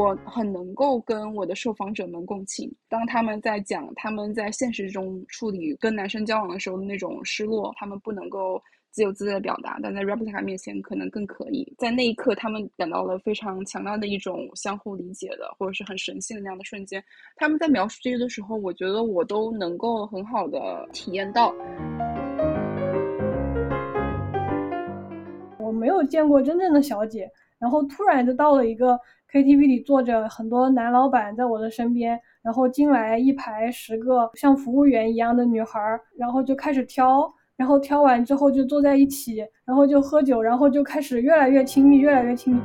我很能够跟我的受访者们共情。当他们在讲他们在现实中处理跟男生交往的时候的那种失落，他们不能够。自由自在的表达，但在 replica 面前可能更可以。在那一刻，他们感到了非常强大的一种相互理解的，或者是很神性的那样的瞬间。他们在描述这些的时候，我觉得我都能够很好的体验到。我没有见过真正的小姐，然后突然就到了一个 KTV 里，坐着很多男老板在我的身边，然后进来一排十个像服务员一样的女孩，然后就开始挑。然后挑完之后就坐在一起，然后就喝酒，然后就开始越来越亲密，越来越亲密。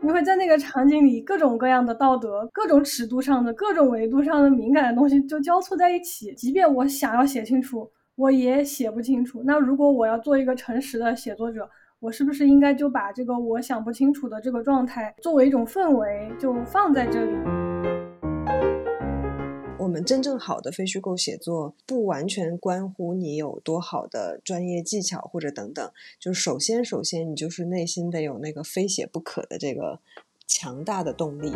因为在那个场景里，各种各样的道德、各种尺度上的、各种维度上的敏感的东西就交错在一起。即便我想要写清楚，我也写不清楚。那如果我要做一个诚实的写作者，我是不是应该就把这个我想不清楚的这个状态作为一种氛围，就放在这里？我们真正好的非虚构写作，不完全关乎你有多好的专业技巧或者等等，就是首先，首先你就是内心得有那个非写不可的这个强大的动力。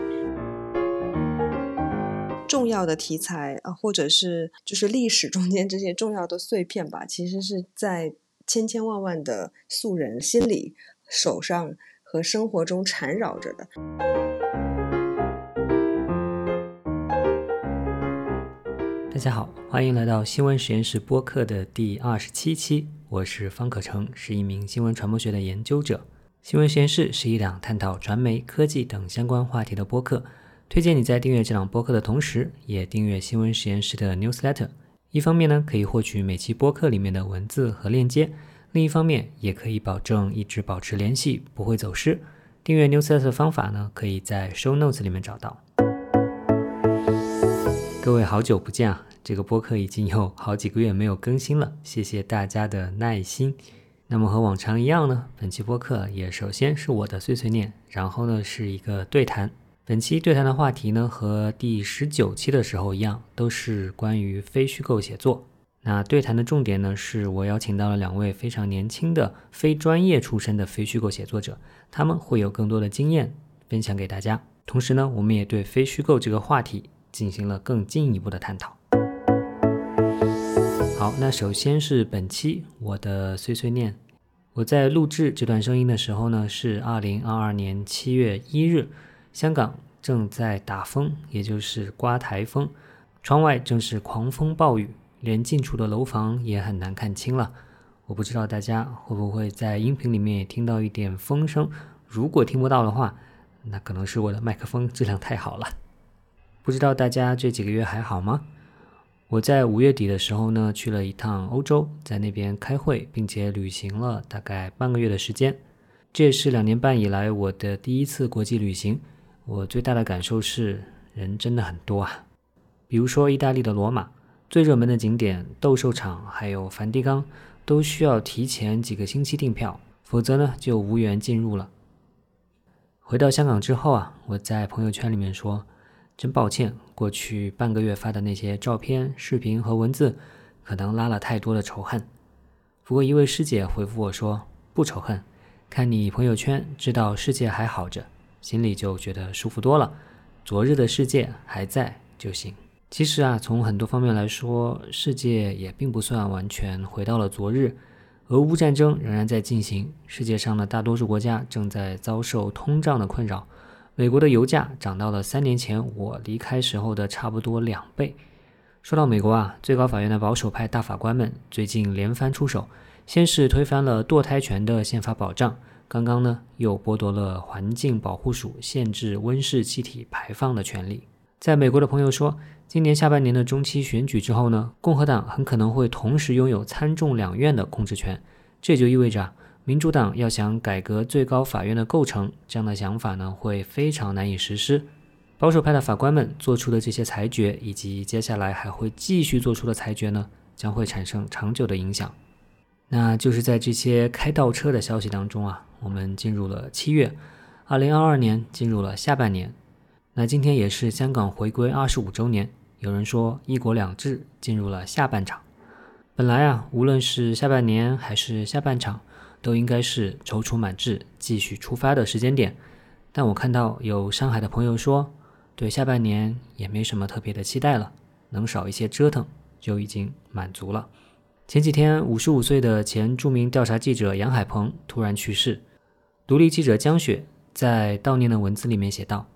重要的题材啊，或者是就是历史中间这些重要的碎片吧，其实是在千千万万的素人心里、手上和生活中缠绕着的。大家好，欢迎来到新闻实验室播客的第二十七期。我是方可成，是一名新闻传播学的研究者。新闻实验室是一档探讨传媒、科技等相关话题的播客。推荐你在订阅这档播客的同时，也订阅新闻实验室的 newsletter。一方面呢，可以获取每期播客里面的文字和链接；另一方面，也可以保证一直保持联系，不会走失。订阅 newsletter 的方法呢，可以在 show notes 里面找到。各位好久不见啊！这个播客已经有好几个月没有更新了，谢谢大家的耐心。那么和往常一样呢，本期播客也首先是我的碎碎念，然后呢是一个对谈。本期对谈的话题呢和第十九期的时候一样，都是关于非虚构写作。那对谈的重点呢是我邀请到了两位非常年轻的非专业出身的非虚构写作者，他们会有更多的经验分享给大家。同时呢，我们也对非虚构这个话题进行了更进一步的探讨。好，那首先是本期我的碎碎念。我在录制这段声音的时候呢，是二零二二年七月一日，香港正在打风，也就是刮台风，窗外正是狂风暴雨，连近处的楼房也很难看清了。我不知道大家会不会在音频里面也听到一点风声，如果听不到的话，那可能是我的麦克风质量太好了。不知道大家这几个月还好吗？我在五月底的时候呢，去了一趟欧洲，在那边开会，并且旅行了大概半个月的时间。这也是两年半以来我的第一次国际旅行。我最大的感受是，人真的很多啊。比如说意大利的罗马，最热门的景点斗兽场还有梵蒂冈，都需要提前几个星期订票，否则呢就无缘进入了。回到香港之后啊，我在朋友圈里面说。真抱歉，过去半个月发的那些照片、视频和文字，可能拉了太多的仇恨。不过一位师姐回复我说：“不仇恨，看你朋友圈，知道世界还好着，心里就觉得舒服多了。昨日的世界还在就行。”其实啊，从很多方面来说，世界也并不算完全回到了昨日。俄乌战争仍然在进行，世界上的大多数国家正在遭受通胀的困扰。美国的油价涨到了三年前我离开时候的差不多两倍。说到美国啊，最高法院的保守派大法官们最近连番出手，先是推翻了堕胎权的宪法保障，刚刚呢又剥夺了环境保护署限制温室气体排放的权利。在美国的朋友说，今年下半年的中期选举之后呢，共和党很可能会同时拥有参众两院的控制权，这就意味着。民主党要想改革最高法院的构成，这样的想法呢会非常难以实施。保守派的法官们做出的这些裁决，以及接下来还会继续做出的裁决呢，将会产生长久的影响。那就是在这些开倒车的消息当中啊，我们进入了七月，二零二二年进入了下半年。那今天也是香港回归二十五周年，有人说一国两制进入了下半场。本来啊，无论是下半年还是下半场。都应该是踌躇满志、继续出发的时间点，但我看到有上海的朋友说，对下半年也没什么特别的期待了，能少一些折腾就已经满足了。前几天，五十五岁的前著名调查记者杨海鹏突然去世。独立记者江雪在悼念的文字里面写道：“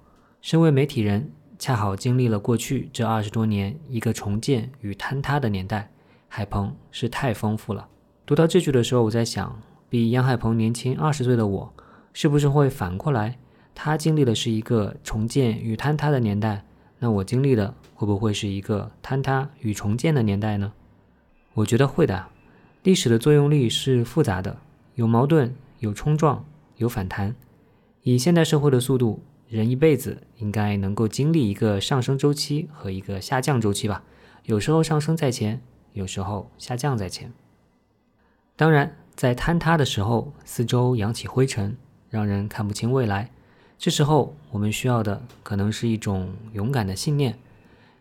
身为媒体人，恰好经历了过去这二十多年一个重建与坍塌的年代，海鹏是太丰富了。”读到这句的时候，我在想，比杨海鹏年轻二十岁的我，是不是会反过来？他经历的是一个重建与坍塌的年代，那我经历的会不会是一个坍塌与重建的年代呢？我觉得会的。历史的作用力是复杂的，有矛盾，有冲撞，有反弹。以现代社会的速度，人一辈子应该能够经历一个上升周期和一个下降周期吧？有时候上升在前，有时候下降在前。当然，在坍塌的时候，四周扬起灰尘，让人看不清未来。这时候，我们需要的可能是一种勇敢的信念，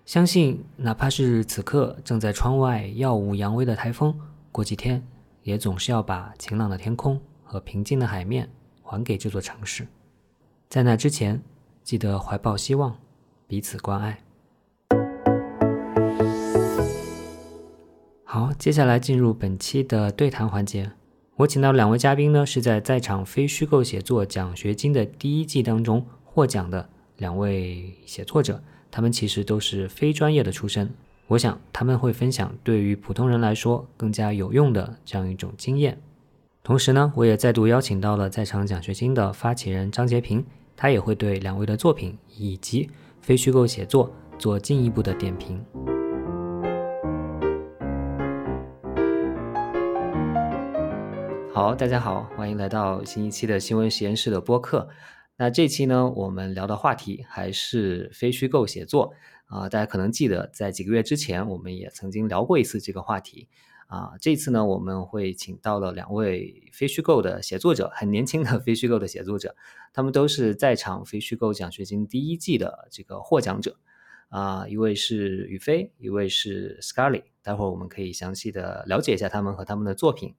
相信哪怕是此刻正在窗外耀武扬威的台风，过几天也总是要把晴朗的天空和平静的海面还给这座城市。在那之前，记得怀抱希望，彼此关爱。好，接下来进入本期的对谈环节。我请到两位嘉宾呢，是在在场非虚构写作奖学金的第一季当中获奖的两位写作者，他们其实都是非专业的出身。我想他们会分享对于普通人来说更加有用的这样一种经验。同时呢，我也再度邀请到了在场奖学金的发起人张杰平，他也会对两位的作品以及非虚构写作做进一步的点评。好，大家好，欢迎来到新一期的新闻实验室的播客。那这期呢，我们聊的话题还是非虚构写作啊。大家可能记得，在几个月之前，我们也曾经聊过一次这个话题啊。这次呢，我们会请到了两位非虚构的写作者，很年轻的非虚构的写作者，他们都是在场非虚构奖学金第一季的这个获奖者啊。一位是宇飞，一位是 s c a r l e t。待会儿我们可以详细的了解一下他们和他们的作品。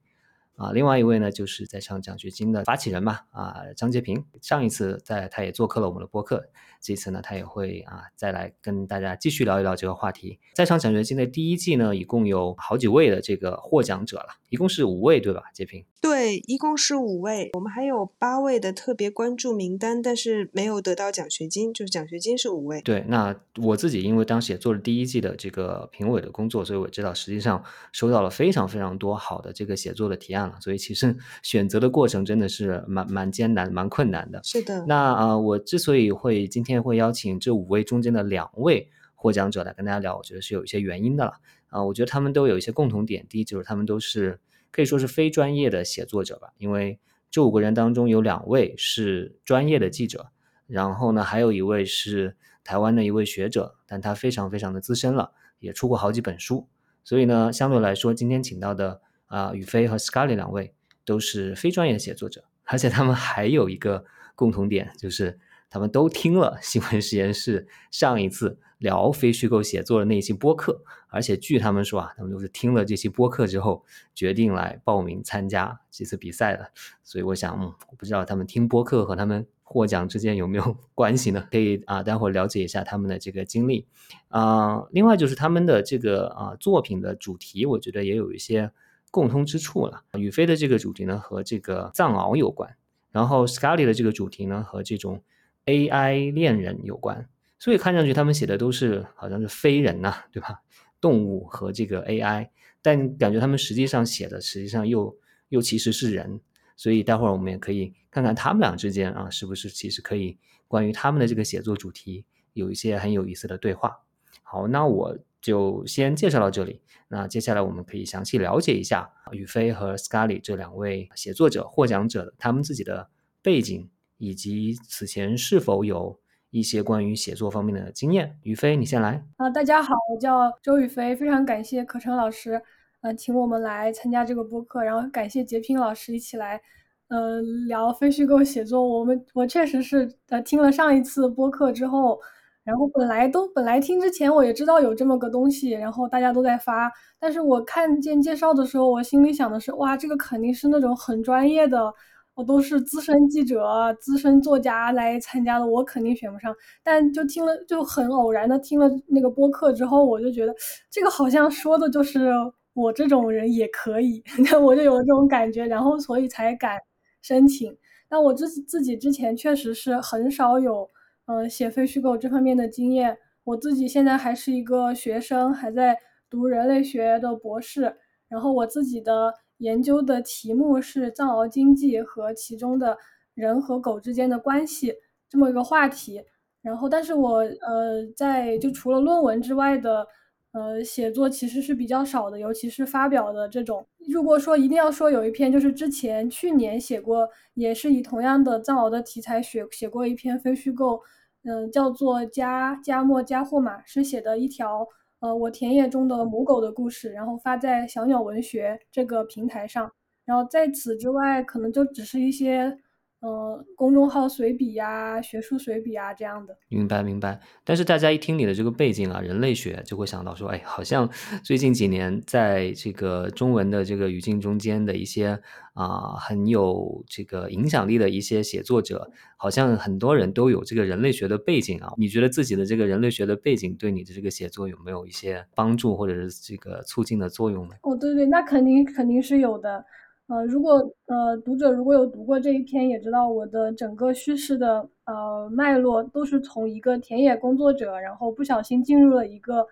啊，另外一位呢，就是在场奖学金的发起人嘛，啊，张杰平，上一次在他也做客了我们的播客，这次呢，他也会啊再来跟大家继续聊一聊这个话题。在场奖学金的第一季呢，一共有好几位的这个获奖者了，一共是五位，对吧？杰平？对，一共是五位，我们还有八位的特别关注名单，但是没有得到奖学金，就是奖学金是五位。对，那我自己因为当时也做了第一季的这个评委的工作，所以我知道实际上收到了非常非常多好的这个写作的提案了。所以其实 选择的过程真的是蛮蛮艰难、蛮困难的。是的。那呃，我之所以会今天天会邀请这五位中间的两位获奖者来跟大家聊，我觉得是有一些原因的了。啊，我觉得他们都有一些共同点。第一就是他们都是可以说是非专业的写作者吧，因为这五个人当中有两位是专业的记者，然后呢还有一位是台湾的一位学者，但他非常非常的资深了，也出过好几本书。所以呢，相对来说，今天请到的。啊，宇飞和 Scarly 两位都是非专业的写作者，而且他们还有一个共同点，就是他们都听了新闻实验室上一次聊非虚构写作的那期播客，而且据他们说啊，他们都是听了这期播客之后决定来报名参加这次比赛的。所以我想，嗯，我不知道他们听播客和他们获奖之间有没有 关系呢？可以啊，待会儿了解一下他们的这个经历啊。另外就是他们的这个啊作品的主题，我觉得也有一些。共通之处了。宇飞的这个主题呢，和这个藏獒有关；然后 Scarly 的这个主题呢，和这种 AI 恋人有关。所以看上去他们写的都是好像是非人呐，对吧？动物和这个 AI，但感觉他们实际上写的实际上又又其实是人。所以待会儿我们也可以看看他们俩之间啊，是不是其实可以关于他们的这个写作主题有一些很有意思的对话。好，那我。就先介绍到这里。那接下来我们可以详细了解一下宇飞和 Scarly 这两位写作者获奖者他们自己的背景，以及此前是否有一些关于写作方面的经验。宇飞，你先来。啊，大家好，我叫周宇飞，非常感谢可成老师，呃，请我们来参加这个播客，然后感谢杰平老师一起来，呃，聊非虚构写作。我们我确实是呃听了上一次播客之后。然后本来都本来听之前我也知道有这么个东西，然后大家都在发，但是我看见介绍的时候，我心里想的是，哇，这个肯定是那种很专业的，我都是资深记者、资深作家来参加的，我肯定选不上。但就听了，就很偶然的听了那个播客之后，我就觉得这个好像说的就是我这种人也可以，那 我就有这种感觉，然后所以才敢申请。但我自自己之前确实是很少有呃写非虚构这方面的经验，我自己现在还是一个学生，还在读人类学的博士，然后我自己的。研究的题目是藏獒经济和其中的人和狗之间的关系这么一个话题。然后，但是我呃在就除了论文之外的呃写作其实是比较少的，尤其是发表的这种。如果说一定要说有一篇，就是之前去年写过，也是以同样的藏獒的题材写写过一篇非虚构，嗯，叫做《加加莫加霍马》，是写的一条。呃，我田野中的母狗的故事，然后发在小鸟文学这个平台上，然后在此之外，可能就只是一些。呃，公众号随笔呀，学术随笔啊，这样的。明白明白。但是大家一听你的这个背景啊，人类学就会想到说，哎，好像最近几年在这个中文的这个语境中间的一些啊很有这个影响力的一些写作者，好像很多人都有这个人类学的背景啊。你觉得自己的这个人类学的背景对你的这个写作有没有一些帮助或者是这个促进的作用呢？哦，对对，那肯定肯定是有的。呃，如果呃读者如果有读过这一篇，也知道我的整个叙事的呃脉络都是从一个田野工作者，然后不小心进入了一个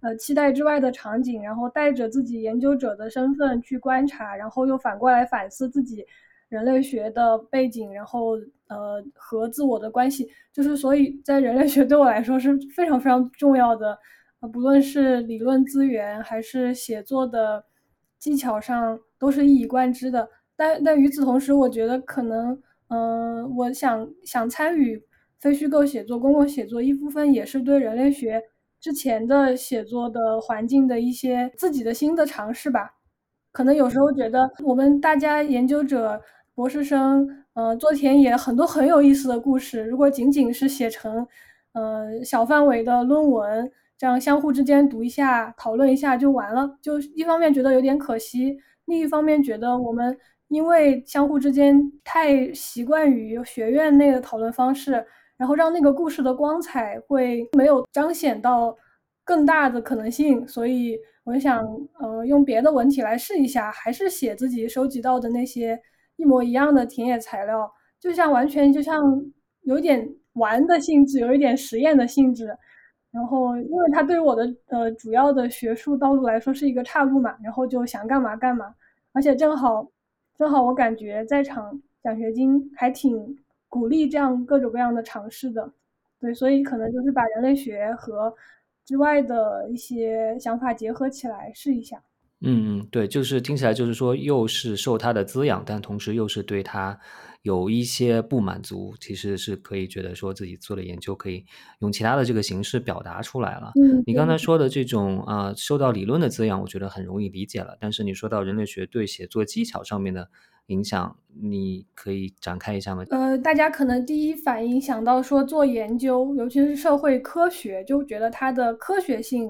呃期待之外的场景，然后带着自己研究者的身份去观察，然后又反过来反思自己人类学的背景，然后呃和自我的关系，就是所以在人类学对我来说是非常非常重要的，呃不论是理论资源还是写作的技巧上。都是一以贯之的，但但与此同时，我觉得可能，嗯，我想想参与非虚构写作、公共写作，一部分也是对人类学之前的写作的环境的一些自己的新的尝试吧。可能有时候觉得我们大家研究者、博士生，嗯，做田野很多很有意思的故事，如果仅仅是写成，呃，小范围的论文，这样相互之间读一下、讨论一下就完了，就一方面觉得有点可惜。另一方面，觉得我们因为相互之间太习惯于学院内的讨论方式，然后让那个故事的光彩会没有彰显到更大的可能性，所以我想，呃，用别的文体来试一下，还是写自己收集到的那些一模一样的田野材料，就像完全就像有点玩的性质，有一点实验的性质。然后，因为它对我的呃主要的学术道路来说是一个岔路嘛，然后就想干嘛干嘛，而且正好，正好我感觉在场奖学金还挺鼓励这样各种各样的尝试的，对，所以可能就是把人类学和之外的一些想法结合起来试一下。嗯嗯，对，就是听起来就是说，又是受它的滋养，但同时又是对它有一些不满足，其实是可以觉得说自己做的研究可以用其他的这个形式表达出来了。嗯，你刚才说的这种啊，受到理论的滋养，我觉得很容易理解了。但是你说到人类学对写作技巧上面的影响，你可以展开一下吗？呃，大家可能第一反应想到说做研究，尤其是社会科学，就觉得它的科学性。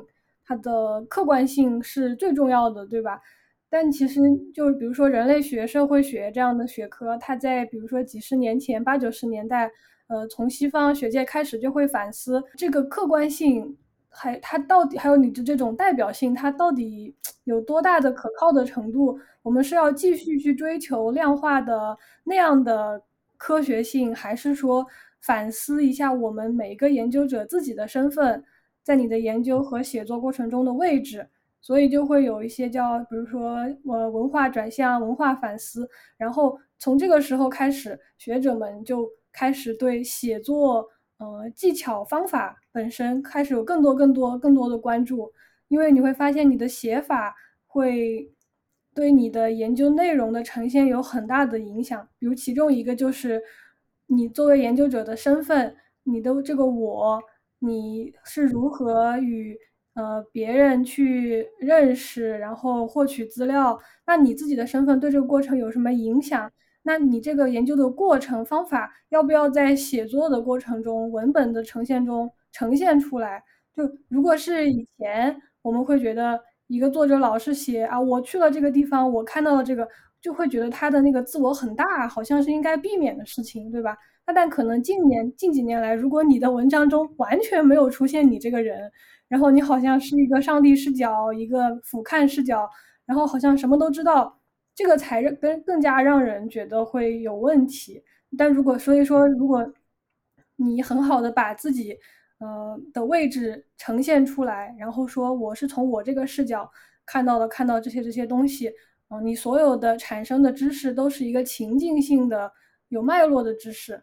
它的客观性是最重要的，对吧？但其实就比如说人类学、社会学这样的学科，它在比如说几十年前、八九十年代，呃，从西方学界开始就会反思这个客观性，还它到底还有你的这种代表性，它到底有多大的可靠的程度？我们是要继续去追求量化的那样的科学性，还是说反思一下我们每一个研究者自己的身份？在你的研究和写作过程中的位置，所以就会有一些叫，比如说呃文化转向、文化反思，然后从这个时候开始，学者们就开始对写作呃技巧方法本身开始有更多、更多、更多的关注，因为你会发现你的写法会对你的研究内容的呈现有很大的影响，比如其中一个就是你作为研究者的身份，你的这个我。你是如何与呃别人去认识，然后获取资料？那你自己的身份对这个过程有什么影响？那你这个研究的过程方法要不要在写作的过程中、文本的呈现中呈现出来？就如果是以前，我们会觉得一个作者老是写啊，我去了这个地方，我看到了这个，就会觉得他的那个自我很大，好像是应该避免的事情，对吧？那但可能近年近几年来，如果你的文章中完全没有出现你这个人，然后你好像是一个上帝视角，一个俯瞰视角，然后好像什么都知道，这个才更更加让人觉得会有问题。但如果所以说，如果你很好的把自己。呃的位置呈现出来，然后说我是从我这个视角看到的，看到这些这些东西。嗯，你所有的产生的知识都是一个情境性的、有脉络的知识。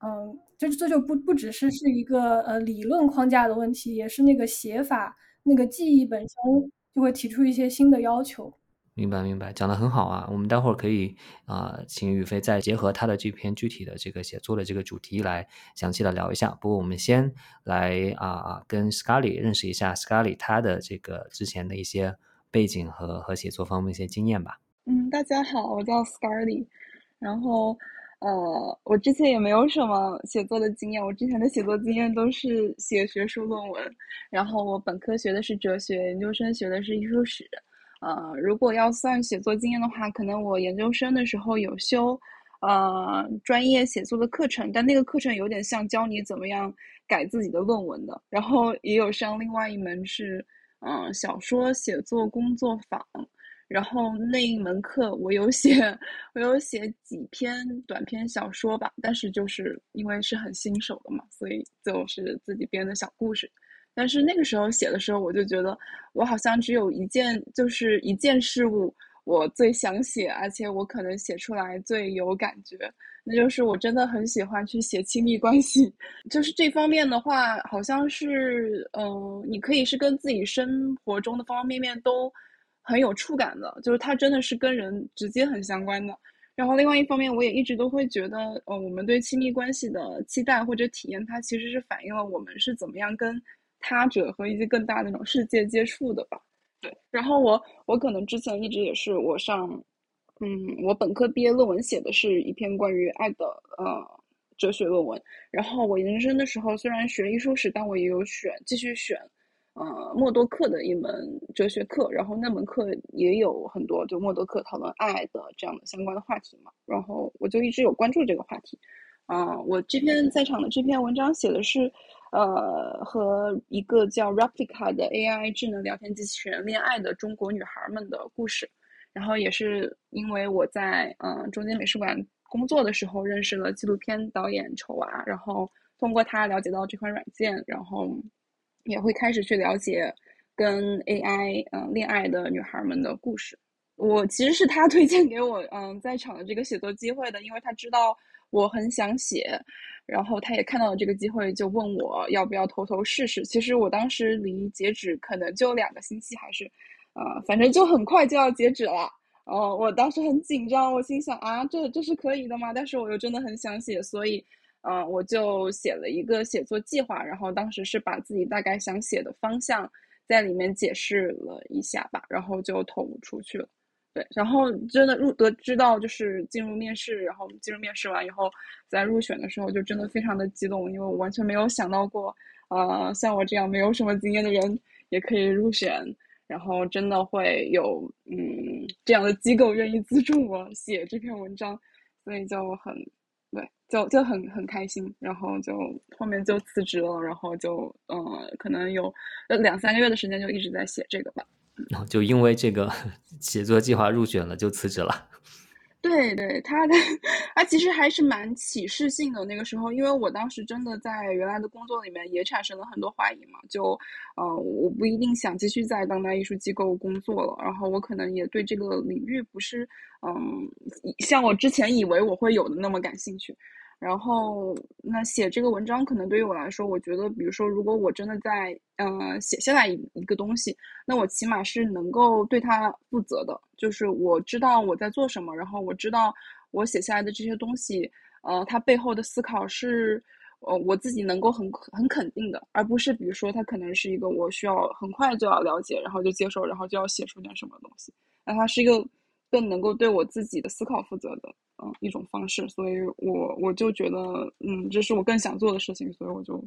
嗯，这这就不不只是是一个呃理论框架的问题，也是那个写法、那个记忆本身就会提出一些新的要求。明白明白，讲的很好啊！我们待会儿可以啊，请宇飞再结合他的这篇具体的这个写作的这个主题来详细的聊一下。不过我们先来啊，跟 Scarly 认识一下 Scarly 他的这个之前的一些背景和和写作方面一些经验吧。嗯，大家好，我叫 Scarly，然后呃，我之前也没有什么写作的经验，我之前的写作经验都是写学术论文，然后我本科学的是哲学，研究生学的是艺术史。呃，如果要算写作经验的话，可能我研究生的时候有修，呃，专业写作的课程，但那个课程有点像教你怎么样改自己的论文的。然后也有上另外一门是，嗯，小说写作工作坊。然后那一门课我有写，我有写几篇短篇小说吧，但是就是因为是很新手的嘛，所以就是自己编的小故事。但是那个时候写的时候，我就觉得我好像只有一件，就是一件事物我最想写，而且我可能写出来最有感觉，那就是我真的很喜欢去写亲密关系。就是这方面的话，好像是，嗯，你可以是跟自己生活中的方方面面都很有触感的，就是它真的是跟人直接很相关的。然后另外一方面，我也一直都会觉得，呃，我们对亲密关系的期待或者体验，它其实是反映了我们是怎么样跟。他者和一些更大的那种世界接触的吧，对。然后我我可能之前一直也是我上，嗯，我本科毕业论文写的是一篇关于爱的呃哲学论文。然后我研究生的时候虽然学艺术史，但我也有选继续选，呃，默多克的一门哲学课。然后那门课也有很多就默多克讨论爱的这样的相关的话题嘛。然后我就一直有关注这个话题。啊，我这篇在场的这篇文章写的是。呃，和一个叫 Replica 的 AI 智能聊天机器人恋爱的中国女孩们的故事，然后也是因为我在嗯中间美术馆工作的时候认识了纪录片导演丑娃，然后通过他了解到这款软件，然后也会开始去了解跟 AI 嗯恋爱的女孩们的故事。我其实是他推荐给我嗯在场的这个写作机会的，因为他知道我很想写。然后他也看到了这个机会，就问我要不要偷偷试试。其实我当时离截止可能就两个星期，还是，呃，反正就很快就要截止了。哦，我当时很紧张，我心想啊，这这是可以的吗？但是我又真的很想写，所以，嗯，我就写了一个写作计划。然后当时是把自己大概想写的方向在里面解释了一下吧，然后就投出去了。对，然后真的入得知道就是进入面试，然后进入面试完以后，在入选的时候就真的非常的激动，因为我完全没有想到过，呃，像我这样没有什么经验的人也可以入选，然后真的会有嗯这样的机构愿意资助我写这篇文章，所以就很对，就就很很开心，然后就后面就辞职了，然后就呃可能有两三个月的时间就一直在写这个吧。然后就因为这个 写作计划入选了，就辞职了。对对，他的他其实还是蛮启示性的。那个时候，因为我当时真的在原来的工作里面也产生了很多怀疑嘛，就呃，我不一定想继续在当代艺术机构工作了。然后我可能也对这个领域不是嗯，像我之前以为我会有的那么感兴趣。然后，那写这个文章可能对于我来说，我觉得，比如说，如果我真的在，嗯，写下来一一个东西，那我起码是能够对它负责的，就是我知道我在做什么，然后我知道我写下来的这些东西，呃，它背后的思考是，呃，我自己能够很很肯定的，而不是比如说，它可能是一个我需要很快就要了解，然后就接受，然后就要写出点什么东西，那它是一个。更能够对我自己的思考负责的，嗯，一种方式，所以我我就觉得，嗯，这是我更想做的事情，所以我就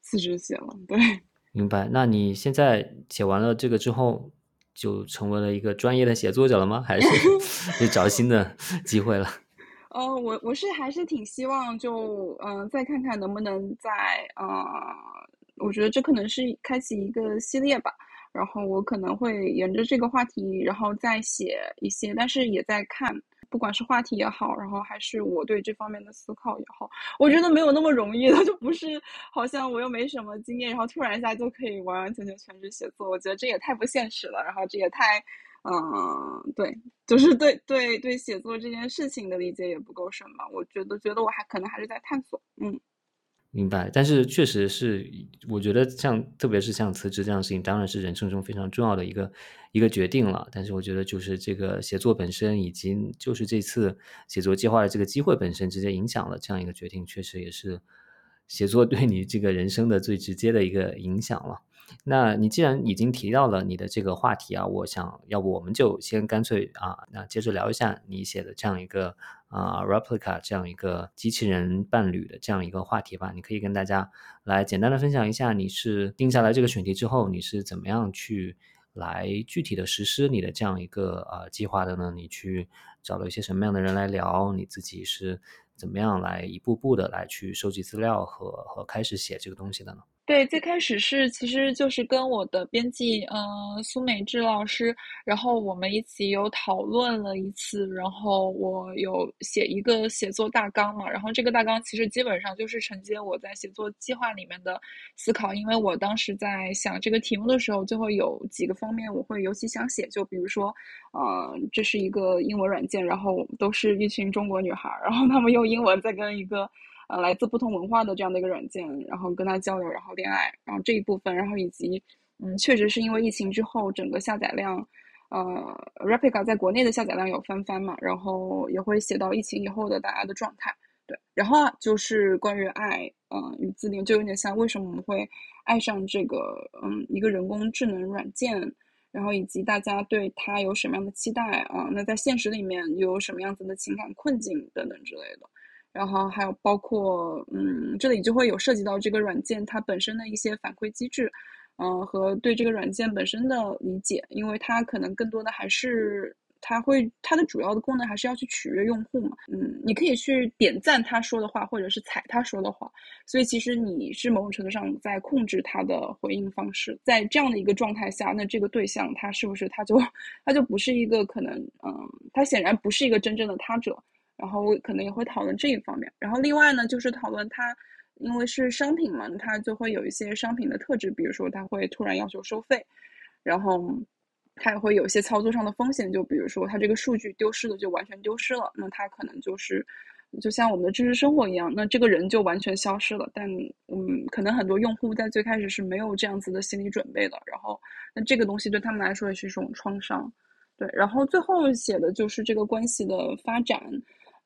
辞职写了。对，明白。那你现在写完了这个之后，就成为了一个专业的写作者了吗？还是 就找新的机会了？呃，我我是还是挺希望就嗯，再看看能不能在呃，我觉得这可能是开启一个系列吧。然后我可能会沿着这个话题，然后再写一些，但是也在看，不管是话题也好，然后还是我对这方面的思考也好，我觉得没有那么容易的，就不是好像我又没什么经验，然后突然一下就可以完完全全全职写作，我觉得这也太不现实了，然后这也太，嗯，对，就是对对对写作这件事情的理解也不够深吧，我觉得觉得我还可能还是在探索，嗯。明白，但是确实是，我觉得像特别是像辞职这样的事情，当然是人生中非常重要的一个一个决定了。但是我觉得就是这个写作本身，以及就是这次写作计划的这个机会本身，直接影响了这样一个决定，确实也是写作对你这个人生的最直接的一个影响了。那你既然已经提到了你的这个话题啊，我想要不我们就先干脆啊，那接着聊一下你写的这样一个啊 replica 这样一个机器人伴侣的这样一个话题吧。你可以跟大家来简单的分享一下，你是定下来这个选题之后，你是怎么样去来具体的实施你的这样一个呃计划的呢？你去找了一些什么样的人来聊？你自己是怎么样来一步步的来去收集资料和和开始写这个东西的呢？对，最开始是其实就是跟我的编辑，呃，苏美智老师，然后我们一起有讨论了一次，然后我有写一个写作大纲嘛，然后这个大纲其实基本上就是承接我在写作计划里面的思考，因为我当时在想这个题目的时候，就会有几个方面我会尤其想写，就比如说，呃，这是一个英文软件，然后都是一群中国女孩，然后她们用英文在跟一个。呃，来自不同文化的这样的一个软件，然后跟他交流，然后恋爱，然后这一部分，然后以及，嗯，确实是因为疫情之后，整个下载量，呃，Replica 在国内的下载量有翻番嘛，然后也会写到疫情以后的大家的状态，对，然后就是关于爱，嗯，与自恋，就有点像为什么我们会爱上这个，嗯，一个人工智能软件，然后以及大家对它有什么样的期待啊？那在现实里面又有什么样子的情感困境等等之类的。然后还有包括，嗯，这里就会有涉及到这个软件它本身的一些反馈机制，嗯，和对这个软件本身的理解，因为它可能更多的还是它会它的主要的功能还是要去取悦用户嘛，嗯，你可以去点赞他说的话，或者是踩他说的话，所以其实你是某种程度上在控制他的回应方式，在这样的一个状态下，那这个对象他是不是他就他就不是一个可能，嗯，他显然不是一个真正的他者。然后可能也会讨论这一方面，然后另外呢，就是讨论它，因为是商品嘛，它就会有一些商品的特质，比如说它会突然要求收费，然后它也会有一些操作上的风险，就比如说它这个数据丢失了就完全丢失了，那它可能就是就像我们的知识生活一样，那这个人就完全消失了。但嗯，可能很多用户在最开始是没有这样子的心理准备的，然后那这个东西对他们来说也是一种创伤，对。然后最后写的就是这个关系的发展。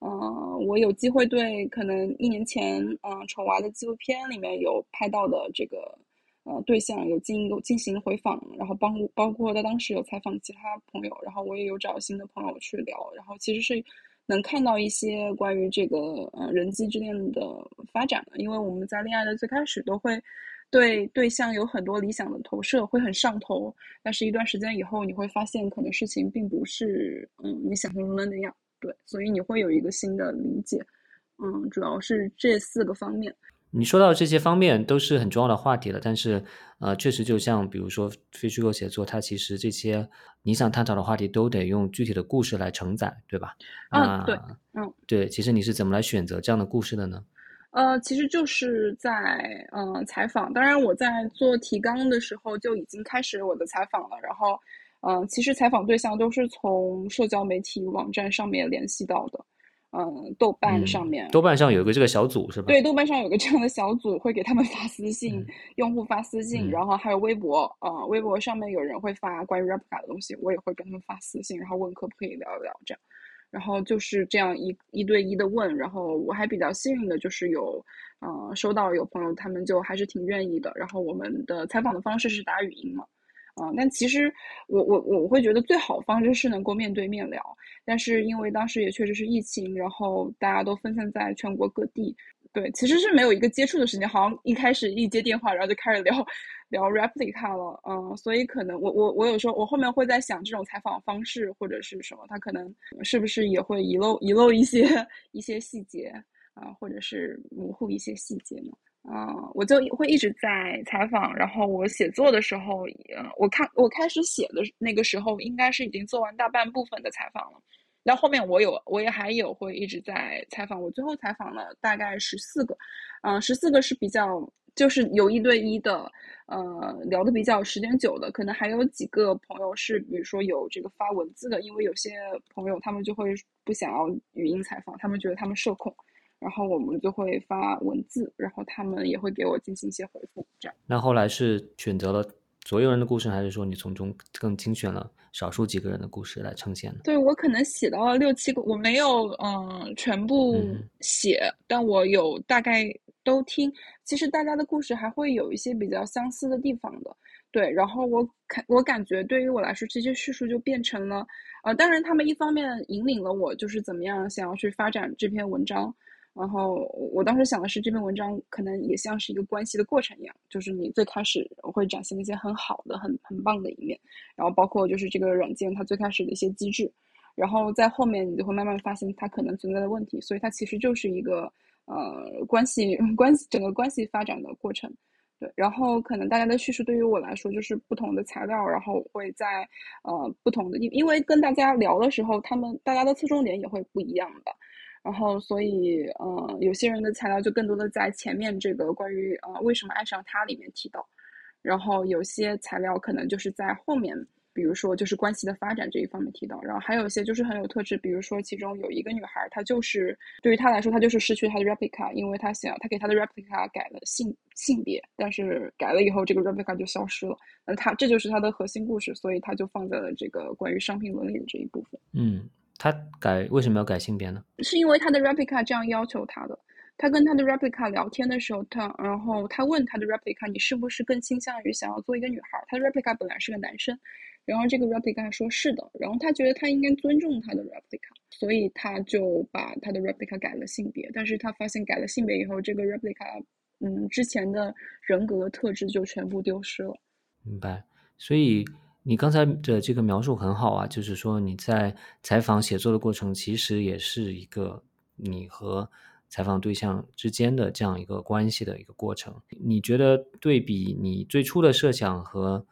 嗯，我有机会对可能一年前，嗯，丑娃的纪录片里面有拍到的这个，呃，对象有进有进行回访，然后包包括他当时有采访其他朋友，然后我也有找新的朋友去聊，然后其实是能看到一些关于这个，呃，人机之恋的发展的，因为我们在恋爱的最开始都会对对象有很多理想的投射，会很上头，但是一段时间以后，你会发现可能事情并不是，嗯，你想象中的那样。对，所以你会有一个新的理解，嗯，主要是这四个方面。你说到这些方面都是很重要的话题了，但是呃，确实就像比如说非虚构写作，它其实这些你想探讨的话题都得用具体的故事来承载，对吧？嗯，对，嗯，对。其实你是怎么来选择这样的故事的呢？呃，其实就是在呃采访，当然我在做提纲的时候就已经开始我的采访了，然后。嗯，其实采访对象都是从社交媒体网站上面联系到的，嗯，豆瓣上面，豆瓣上有个这个小组是吧？对，豆瓣上有个这样的小组，会给他们 发私信，用户发私信，然后还有微博，呃，微博上面有人会发关于 Replica 的东西，我也会跟他们发私信，然后问可不可以聊一聊这样，然后就是这样一一对一的问，然后我还比较幸运的就是有，呃，收到有朋友他们就还是挺愿意的，然后我们的采访的方式是打语音嘛。啊，但其实我我我会觉得最好的方式是能够面对面聊，但是因为当时也确实是疫情，然后大家都分散在全国各地，对，其实是没有一个接触的时间，好像一开始一接电话，然后就开始聊聊 replica 了，嗯，所以可能我我我有时候我后面会在想，这种采访方式或者是什么，他可能是不是也会遗漏遗漏一些 一些细节啊，或者是模糊一些细节呢？嗯，我就会一直在采访，然后我写作的时候，呃，我看我开始写的那个时候，应该是已经做完大半部分的采访了。然后后面我有，我也还有会一直在采访。我最后采访了大概十四个，嗯，十四个是比较就是有一对一的，呃，聊的比较时间久的，可能还有几个朋友是，比如说有这个发文字的，因为有些朋友他们就会不想要语音采访，他们觉得他们社恐。然后我们就会发文字，然后他们也会给我进行一些回复，这样。那后来是选择了所有人的故事，还是说你从中更精选了少数几个人的故事来呈现呢？对我可能写到了六七个，我没有嗯全部写，但我有大概都听。其实大家的故事还会有一些比较相似的地方的，对。然后我看我感觉对于我来说，这些叙述就变成了，呃，当然他们一方面引领了我，就是怎么样想要去发展这篇文章。然后我当时想的是，这篇文章可能也像是一个关系的过程一样，就是你最开始我会展现一些很好的、很很棒的一面，然后包括就是这个软件它最开始的一些机制，然后在后面你就会慢慢发现它可能存在的问题，所以它其实就是一个呃关系 关系整个关系发展的过程，对。然后可能大家的叙述对于我来说就是不同的材料，然后会在呃不同的因，因为跟大家聊的时候，他们大家的侧重点也会不一样的。然后，所以，呃，有些人的材料就更多的在前面这个关于呃为什么爱上他里面提到，然后有些材料可能就是在后面，比如说就是关系的发展这一方面提到，然后还有一些就是很有特质，比如说其中有一个女孩，她就是对于她来说，她就是失去她的 replica，因为她想她给她的 replica 改了性性别，但是改了以后这个 replica 就消失了，那她这就是她的核心故事，所以她就放在了这个关于商品伦理的这一部分。嗯。他改为什么要改性别呢？是因为他的 replica 这样要求他的。他跟他的 replica 聊天的时候，他然后他问他的 replica，你是不是更倾向于想要做一个女孩？他的 replica 本来是个男生，然后这个 replica 说是的，然后他觉得他应该尊重他的 replica，所以他就把他的 replica 改了性别。但是他发现改了性别以后，这个 replica，嗯，之前的人格特质就全部丢失了。明白，所以。你刚才的这个描述很好啊，就是说你在采访写作的过程，其实也是一个你和采访对象之间的这样一个关系的一个过程。你觉得对比你最初的设想和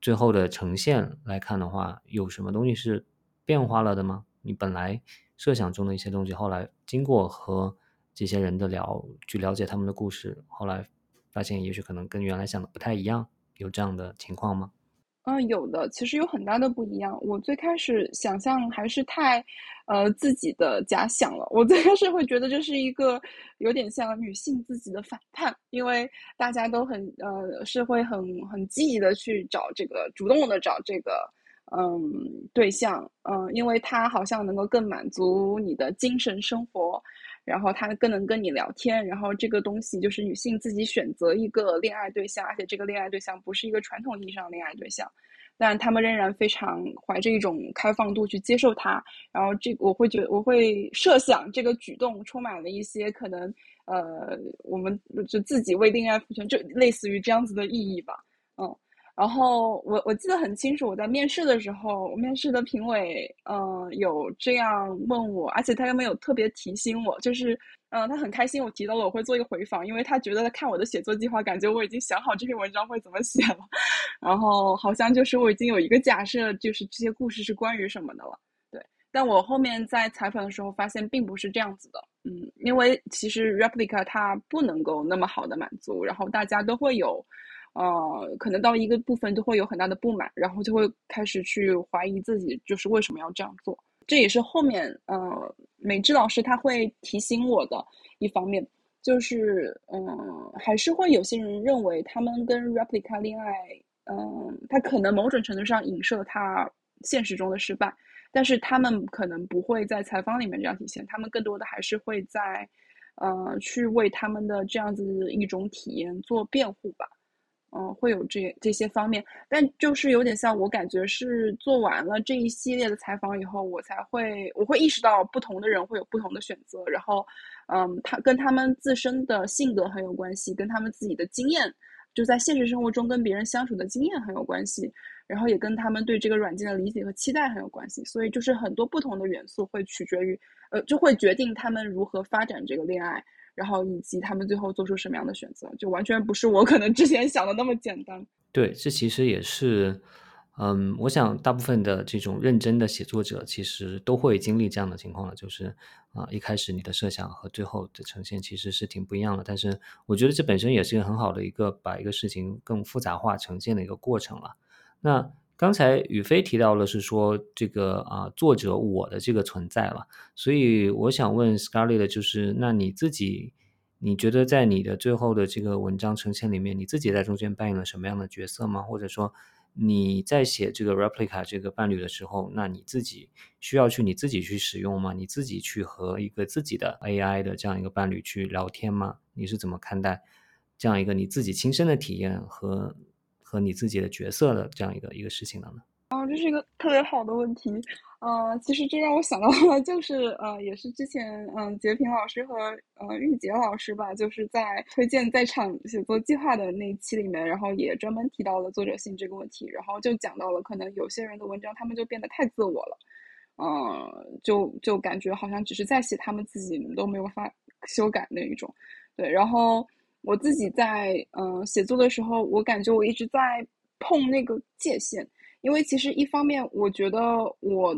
最后的呈现来看的话，有什么东西是变化了的吗？你本来设想中的一些东西，后来经过和这些人的聊，去了解他们的故事，后来发现也许可能跟原来想的不太一样，有这样的情况吗？嗯，有的，其实有很大的不一样。我最开始想象还是太，呃，自己的假想了。我最开始会觉得这是一个有点像女性自己的反叛，因为大家都很，呃，是会很很积极的去找这个，主动的找这个，嗯，对象，嗯，因为他好像能够更满足你的精神生活。然后他更能跟你聊天，然后这个东西就是女性自己选择一个恋爱对象，而且这个恋爱对象不是一个传统意义上的恋爱对象，但他们仍然非常怀着一种开放度去接受他。然后这我会觉我会设想这个举动充满了一些可能，呃，我们就自己为恋爱赋权，就类似于这样子的意义吧，然后我我记得很清楚，我在面试的时候，面试的评委，嗯，有这样问我，而且他又没有特别提醒我，就是，嗯，他很开心我提到了我会做一个回访，因为他觉得他看我的写作计划，感觉我已经想好这篇文章会怎么写了，然后好像就是我已经有一个假设，就是这些故事是关于什么的了，对。但我后面在采访的时候发现并不是这样子的，嗯，因为其实 replica 它不能够那么好的满足，然后大家都会有。呃，可能到一个部分都会有很大的不满，然后就会开始去怀疑自己，就是为什么要这样做。这也是后面呃，美智老师他会提醒我的一方面，就是嗯，还是会有些人认为他们跟 replica 恋爱，嗯，他可能某种程度上影射他现实中的失败，但是他们可能不会在采访里面这样体现，他们更多的还是会在，呃，去为他们的这样子一种体验做辩护吧。嗯，会有这这些方面，但就是有点像我感觉是做完了这一系列的采访以后，我才会我会意识到不同的人会有不同的选择，然后，嗯，他跟他们自身的性格很有关系，跟他们自己的经验，就在现实生活中跟别人相处的经验很有关系，然后也跟他们对这个软件的理解和期待很有关系，所以就是很多不同的元素会取决于，呃，就会决定他们如何发展这个恋爱。然后以及他们最后做出什么样的选择，就完全不是我可能之前想的那么简单。对，这其实也是，嗯，我想大部分的这种认真的写作者其实都会经历这样的情况的，就是啊，一开始你的设想和最后的呈现其实是挺不一样的。但是我觉得这本身也是一个很好的一个把一个事情更复杂化呈现的一个过程了。那。刚才宇飞提到了是说这个啊作者我的这个存在了，所以我想问 Scarlett 的就是，那你自己你觉得在你的最后的这个文章呈现里面，你自己在中间扮演了什么样的角色吗？或者说你在写这个 replica 这个伴侣的时候，那你自己需要去你自己去使用吗？你自己去和一个自己的 AI 的这样一个伴侣去聊天吗？你是怎么看待这样一个你自己亲身的体验和？和你自己的角色的这样一个一个事情的呢？啊，这是一个特别好的问题。呃，其实这让我想到了，就是呃，也是之前嗯，杰平老师和呃玉洁老师吧，就是在推荐在场写作计划的那一期里面，然后也专门提到了作者性这个问题，然后就讲到了可能有些人的文章他们就变得太自我了，嗯，就就感觉好像只是在写他们自己，都没有法修改那一种。对，然后。我自己在嗯写作的时候，我感觉我一直在碰那个界限，因为其实一方面，我觉得我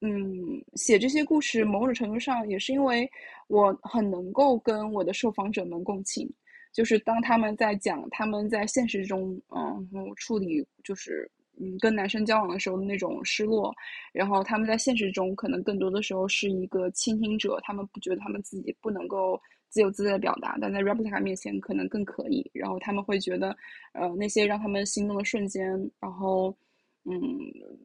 嗯写这些故事，某种程度上也是因为我很能够跟我的受访者们共情，就是当他们在讲他们在现实中嗯处理就是嗯跟男生交往的时候的那种失落，然后他们在现实中可能更多的时候是一个倾听者，他们不觉得他们自己不能够。自由自在的表达，但在 replica 面前可能更可以。然后他们会觉得，呃，那些让他们心动的瞬间，然后，嗯，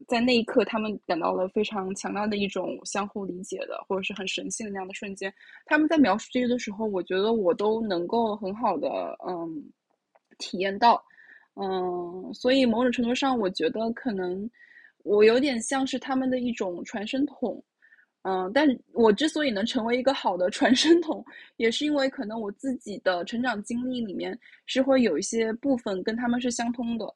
在那一刻他们感到了非常强大的一种相互理解的，或者是很神性的那样的瞬间。他们在描述这些的时候，我觉得我都能够很好的，嗯，体验到，嗯，所以某种程度上，我觉得可能我有点像是他们的一种传声筒。嗯，但我之所以能成为一个好的传声筒，也是因为可能我自己的成长经历里面是会有一些部分跟他们是相通的，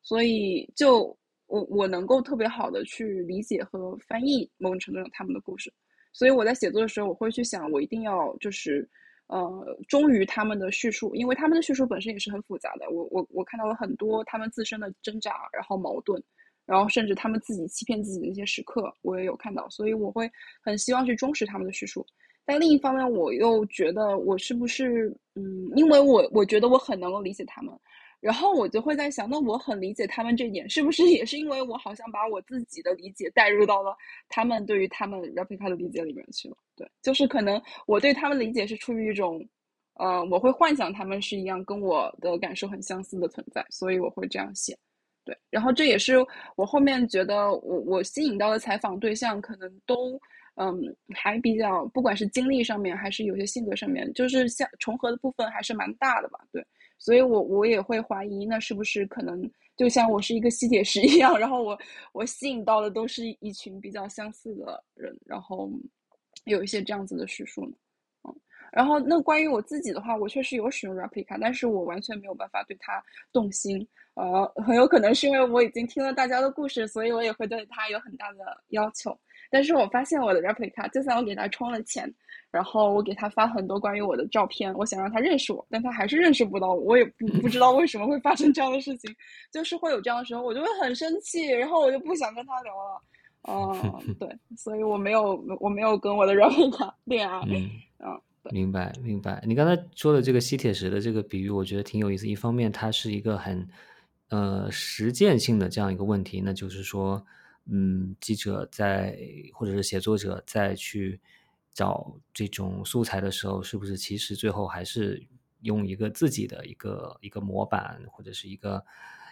所以就我我能够特别好的去理解和翻译某种程度上他们的故事，所以我在写作的时候，我会去想，我一定要就是呃忠于他们的叙述，因为他们的叙述本身也是很复杂的，我我我看到了很多他们自身的挣扎，然后矛盾。然后甚至他们自己欺骗自己的一些时刻，我也有看到，所以我会很希望去忠实他们的叙述。但另一方面，我又觉得我是不是，嗯，因为我我觉得我很能够理解他们，然后我就会在想，那我很理解他们这一点，是不是也是因为我好像把我自己的理解带入到了他们对于他们 replica 的理解里面去了？对，就是可能我对他们理解是出于一种，呃，我会幻想他们是一样跟我的感受很相似的存在，所以我会这样写。对，然后这也是我后面觉得我我吸引到的采访对象可能都嗯还比较，不管是经历上面还是有些性格上面，就是像重合的部分还是蛮大的吧。对，所以我我也会怀疑，那是不是可能就像我是一个吸铁石一样，然后我我吸引到的都是一群比较相似的人，然后有一些这样子的叙述呢。嗯，然后那关于我自己的话，我确实有使用 replica，但是我完全没有办法对它动心。呃，很有可能是因为我已经听了大家的故事，所以我也会对他有很大的要求。但是我发现我的 replica，就算我给他充了钱，然后我给他发很多关于我的照片，我想让他认识我，但他还是认识不到我。我也不不知道为什么会发生这样的事情，就是会有这样的时候，我就会很生气，然后我就不想跟他聊了。嗯，对，所以我没有我没有跟我的 replica 恋爱。嗯，明白明白。你刚才说的这个吸铁石的这个比喻，我觉得挺有意思。一方面，它是一个很。呃，实践性的这样一个问题，那就是说，嗯，记者在或者是写作者在去找这种素材的时候，是不是其实最后还是用一个自己的一个一个模板或者是一个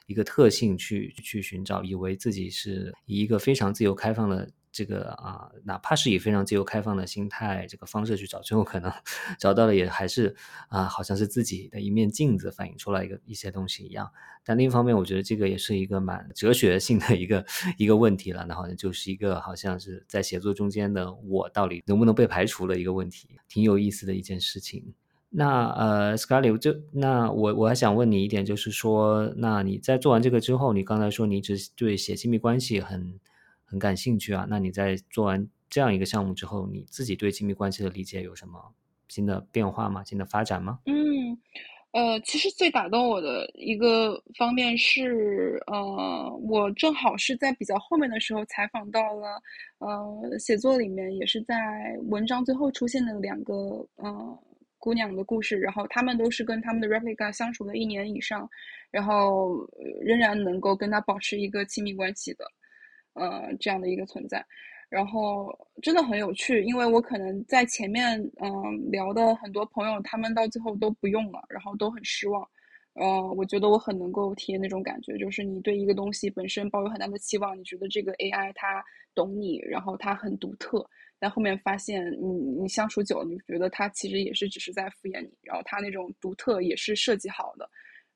一个特性去去寻找，以为自己是一个非常自由开放的这个啊，哪怕是以非常自由开放的心态这个方式去找，最后可能 找到了也还是啊，好像是自己的一面镜子反映出来一个一些东西一样。但另一方面，我觉得这个也是一个蛮哲学性的一个一个问题了。那好像就是一个好像是在写作中间的我到底能不能被排除的一个问题，挺有意思的一件事情。那呃，Scarlett，就那我我还想问你一点，就是说，那你在做完这个之后，你刚才说你一直对写亲密关系很很感兴趣啊？那你在做完这样一个项目之后，你自己对亲密关系的理解有什么新的变化吗？新的发展吗？嗯，呃，其实最打动我的一个方面是，呃，我正好是在比较后面的时候采访到了，呃，写作里面也是在文章最后出现的两个，呃。姑娘的故事，然后他们都是跟他们的 replica 相处了一年以上，然后仍然能够跟他保持一个亲密关系的，呃，这样的一个存在，然后真的很有趣，因为我可能在前面嗯聊的很多朋友，他们到最后都不用了，然后都很失望，呃，我觉得我很能够体验那种感觉，就是你对一个东西本身抱有很大的期望，你觉得这个 AI 它懂你，然后它很独特。但后面发现，你你相处久了，你觉得它其实也是只是在敷衍你，然后它那种独特也是设计好的，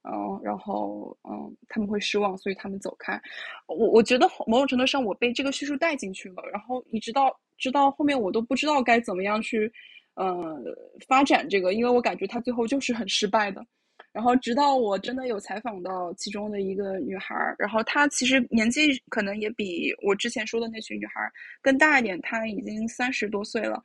嗯，然后嗯，他们会失望，所以他们走开。我我觉得某种程度上我被这个叙述带进去了，然后一直到直到后面我都不知道该怎么样去，呃，发展这个，因为我感觉他最后就是很失败的。然后直到我真的有采访到其中的一个女孩儿，然后她其实年纪可能也比我之前说的那群女孩儿更大一点，她已经三十多岁了。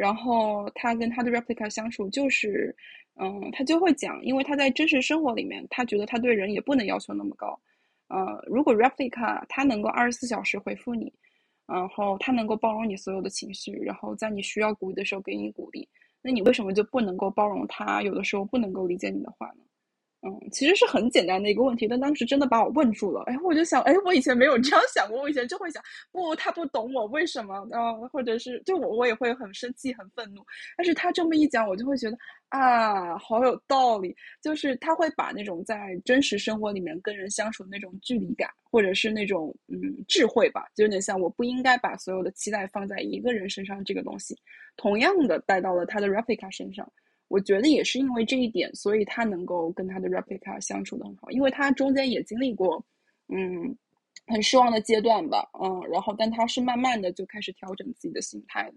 然后他跟他的 replica 相处就是，嗯，他就会讲，因为他在真实生活里面，他觉得他对人也不能要求那么高。呃，如果 replica 他能够二十四小时回复你，然后他能够包容你所有的情绪，然后在你需要鼓励的时候给你鼓励，那你为什么就不能够包容他？有的时候不能够理解你的话呢？嗯，其实是很简单的一个问题，但当时真的把我问住了。哎，我就想，哎，我以前没有这样想过，我以前就会想，不，他不懂我为什么啊，或者是就我我也会很生气、很愤怒。但是他这么一讲，我就会觉得啊，好有道理。就是他会把那种在真实生活里面跟人相处的那种距离感，或者是那种嗯智慧吧，就有点像我不应该把所有的期待放在一个人身上这个东西，同样的带到了他的 replica 身上。我觉得也是因为这一点，所以他能够跟他的 replica 相处的很好，因为他中间也经历过，嗯，很失望的阶段吧，嗯，然后但他是慢慢的就开始调整自己的心态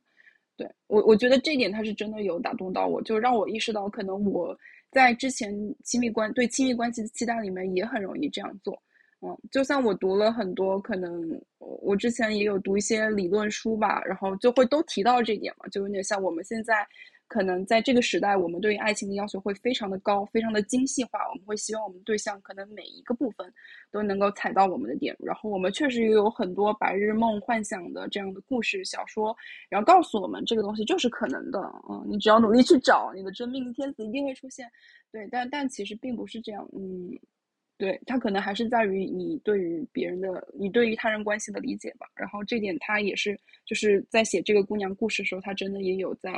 对我，我觉得这一点他是真的有打动到我，就让我意识到，可能我在之前亲密关对亲密关系的期待里面也很容易这样做，嗯，就像我读了很多，可能我之前也有读一些理论书吧，然后就会都提到这点嘛，就有点像我们现在。可能在这个时代，我们对于爱情的要求会非常的高，非常的精细化。我们会希望我们对象可能每一个部分都能够踩到我们的点。然后我们确实也有很多白日梦幻想的这样的故事小说，然后告诉我们这个东西就是可能的。嗯，你只要努力去找，你的真命天子一定会出现。对，但但其实并不是这样。嗯。对他可能还是在于你对于别人的，你对于他人关系的理解吧。然后这点他也是就是在写这个姑娘故事的时候，他真的也有在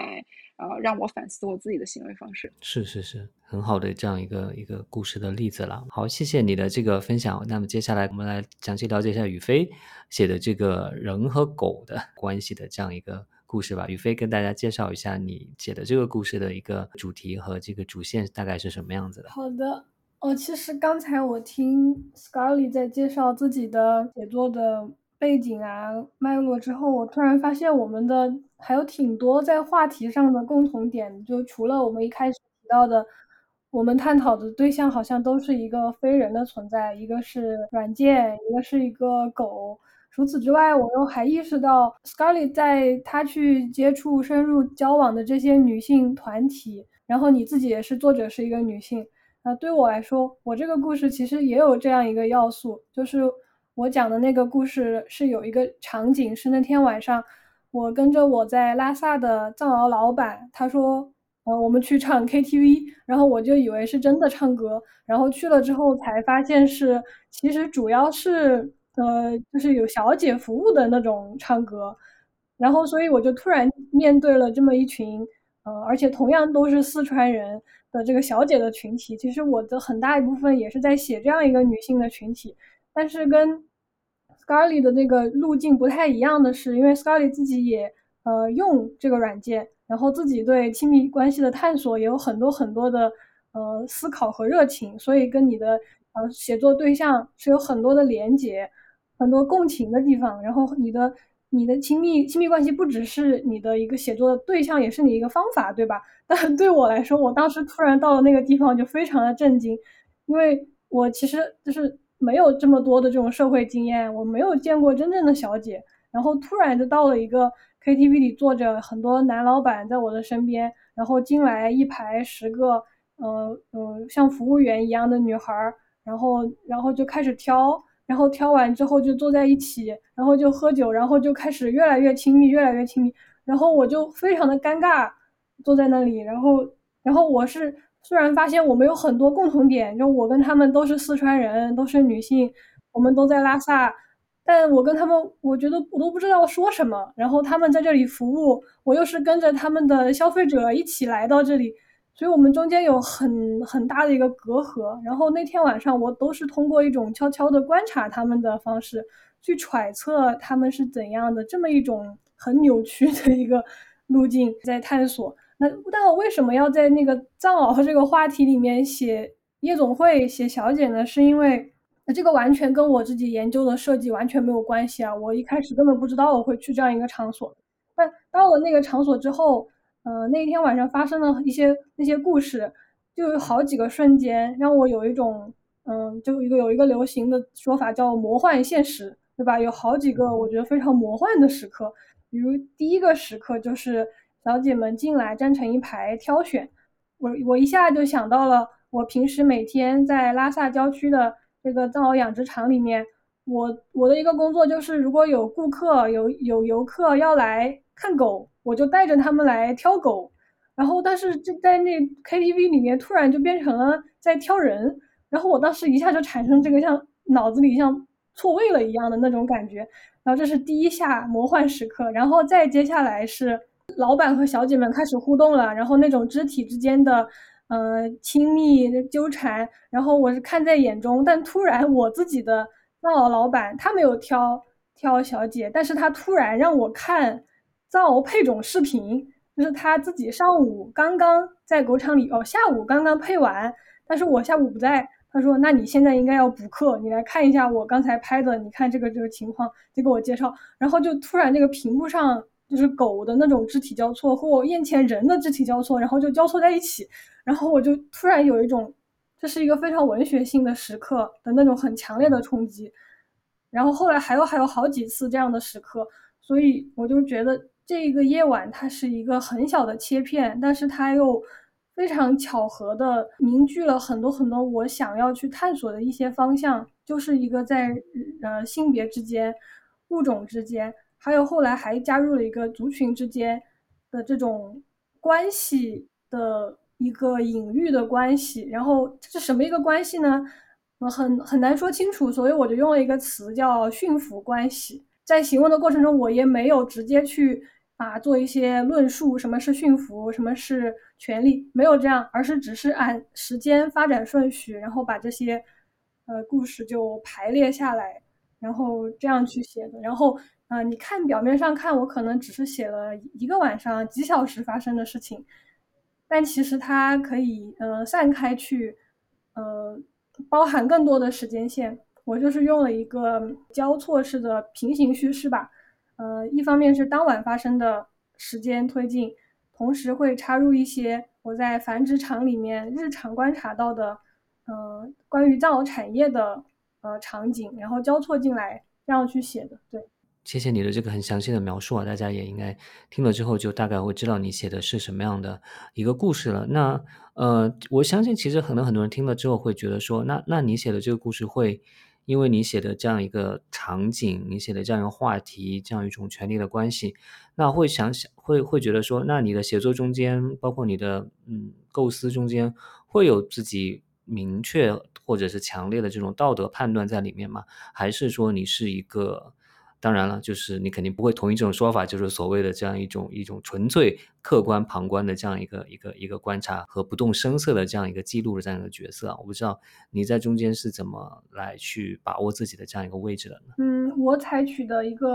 呃让我反思我自己的行为方式。是是是，很好的这样一个一个故事的例子了。好，谢谢你的这个分享。那么接下来我们来详细了解一下宇飞写的这个人和狗的 关系的这样一个故事吧。宇飞跟大家介绍一下你写的这个故事的一个主题和这个主线大概是什么样子的。好的。哦，其实刚才我听 Scarly 在介绍自己的写作的背景啊脉络之后，我突然发现我们的还有挺多在话题上的共同点。就除了我们一开始提到的，我们探讨的对象好像都是一个非人的存在，一个是软件，一个是一个狗。除此之外，我又还意识到，Scarlet 在他去接触、深入交往的这些女性团体，然后你自己也是作者，是一个女性。那对我来说，我这个故事其实也有这样一个要素，就是我讲的那个故事是有一个场景，是那天晚上，我跟着我在拉萨的藏獒老板，他说，呃，我们去唱 KTV，然后我就以为是真的唱歌，然后去了之后才发现是，其实主要是，呃，就是有小姐服务的那种唱歌，然后所以我就突然面对了这么一群，呃，而且同样都是四川人。的这个小姐的群体，其实我的很大一部分也是在写这样一个女性的群体，但是跟 Scarly 的那个路径不太一样的是，因为 Scarly 自己也呃用这个软件，然后自己对亲密关系的探索也有很多很多的呃思考和热情，所以跟你的呃写作对象是有很多的连接，很多共情的地方。然后你的你的亲密亲密关系不只是你的一个写作的对象，也是你一个方法，对吧？但对我来说，我当时突然到了那个地方就非常的震惊，因为我其实就是没有这么多的这种社会经验，我没有见过真正的小姐，然后突然就到了一个 KTV 里坐着很多男老板在我的身边，然后进来一排十个，呃呃像服务员一样的女孩儿，然后然后就开始挑，然后挑完之后就坐在一起，然后就喝酒，然后就开始越来越亲密，越来越亲密，然后我就非常的尴尬。坐在那里，然后，然后我是虽然发现我们有很多共同点，就我跟他们都是四川人，都是女性，我们都在拉萨，但我跟他们，我觉得我都不知道说什么。然后他们在这里服务，我又是跟着他们的消费者一起来到这里，所以我们中间有很很大的一个隔阂。然后那天晚上，我都是通过一种悄悄的观察他们的方式，去揣测他们是怎样的，这么一种很扭曲的一个路径在探索。那但我为什么要在那个藏獒这个话题里面写夜总会、写小姐呢？是因为这个完全跟我自己研究的设计完全没有关系啊！我一开始根本不知道我会去这样一个场所。但到了那个场所之后，呃，那一天晚上发生了一些那些故事，就有好几个瞬间让我有一种，嗯，就一个有一个流行的说法叫魔幻现实，对吧？有好几个我觉得非常魔幻的时刻，比如第一个时刻就是。小姐们进来站成一排挑选，我我一下就想到了我平时每天在拉萨郊区的这个藏獒养殖场里面，我我的一个工作就是如果有顾客有有游客要来看狗，我就带着他们来挑狗，然后但是这在那 KTV 里面突然就变成了在挑人，然后我当时一下就产生这个像脑子里像错位了一样的那种感觉，然后这是第一下魔幻时刻，然后再接下来是。老板和小姐们开始互动了，然后那种肢体之间的，呃，亲密纠缠，然后我是看在眼中。但突然，我自己的藏獒老板他没有挑挑小姐，但是他突然让我看藏獒配种视频，就是他自己上午刚刚在狗场里，哦，下午刚刚配完，但是我下午不在。他说：“那你现在应该要补课，你来看一下我刚才拍的，你看这个这个情况，就给我介绍。然后就突然这个屏幕上。”就是狗的那种肢体交错和我眼前人的肢体交错，然后就交错在一起，然后我就突然有一种，这是一个非常文学性的时刻的那种很强烈的冲击。然后后来还有还有好几次这样的时刻，所以我就觉得这个夜晚它是一个很小的切片，但是它又非常巧合的凝聚了很多很多我想要去探索的一些方向，就是一个在呃性别之间、物种之间。还有后来还加入了一个族群之间的这种关系的一个隐喻的关系，然后这是什么一个关系呢？我很很难说清楚，所以我就用了一个词叫驯服关系。在询问的过程中，我也没有直接去啊做一些论述，什么是驯服，什么是权利，没有这样，而是只是按时间发展顺序，然后把这些呃故事就排列下来，然后这样去写的，然后。啊，你看表面上看，我可能只是写了一个晚上几小时发生的事情，但其实它可以呃散开去，呃包含更多的时间线。我就是用了一个交错式的平行叙事吧，呃，一方面是当晚发生的时间推进，同时会插入一些我在繁殖场里面日常观察到的，呃，关于藏獒产业的呃场景，然后交错进来这样去写的，对。谢谢你的这个很详细的描述啊，大家也应该听了之后就大概会知道你写的是什么样的一个故事了。那呃，我相信其实可能很多人听了之后会觉得说，那那你写的这个故事会，因为你写的这样一个场景，你写的这样一个话题，这样一种权力的关系，那会想想会会觉得说，那你的写作中间，包括你的嗯构思中间，会有自己明确或者是强烈的这种道德判断在里面吗？还是说你是一个？当然了，就是你肯定不会同意这种说法，就是所谓的这样一种一种纯粹客观旁观的这样一个一个一个观察和不动声色的这样一个记录的这样一个角色啊。我不知道你在中间是怎么来去把握自己的这样一个位置的呢？嗯，我采取的一个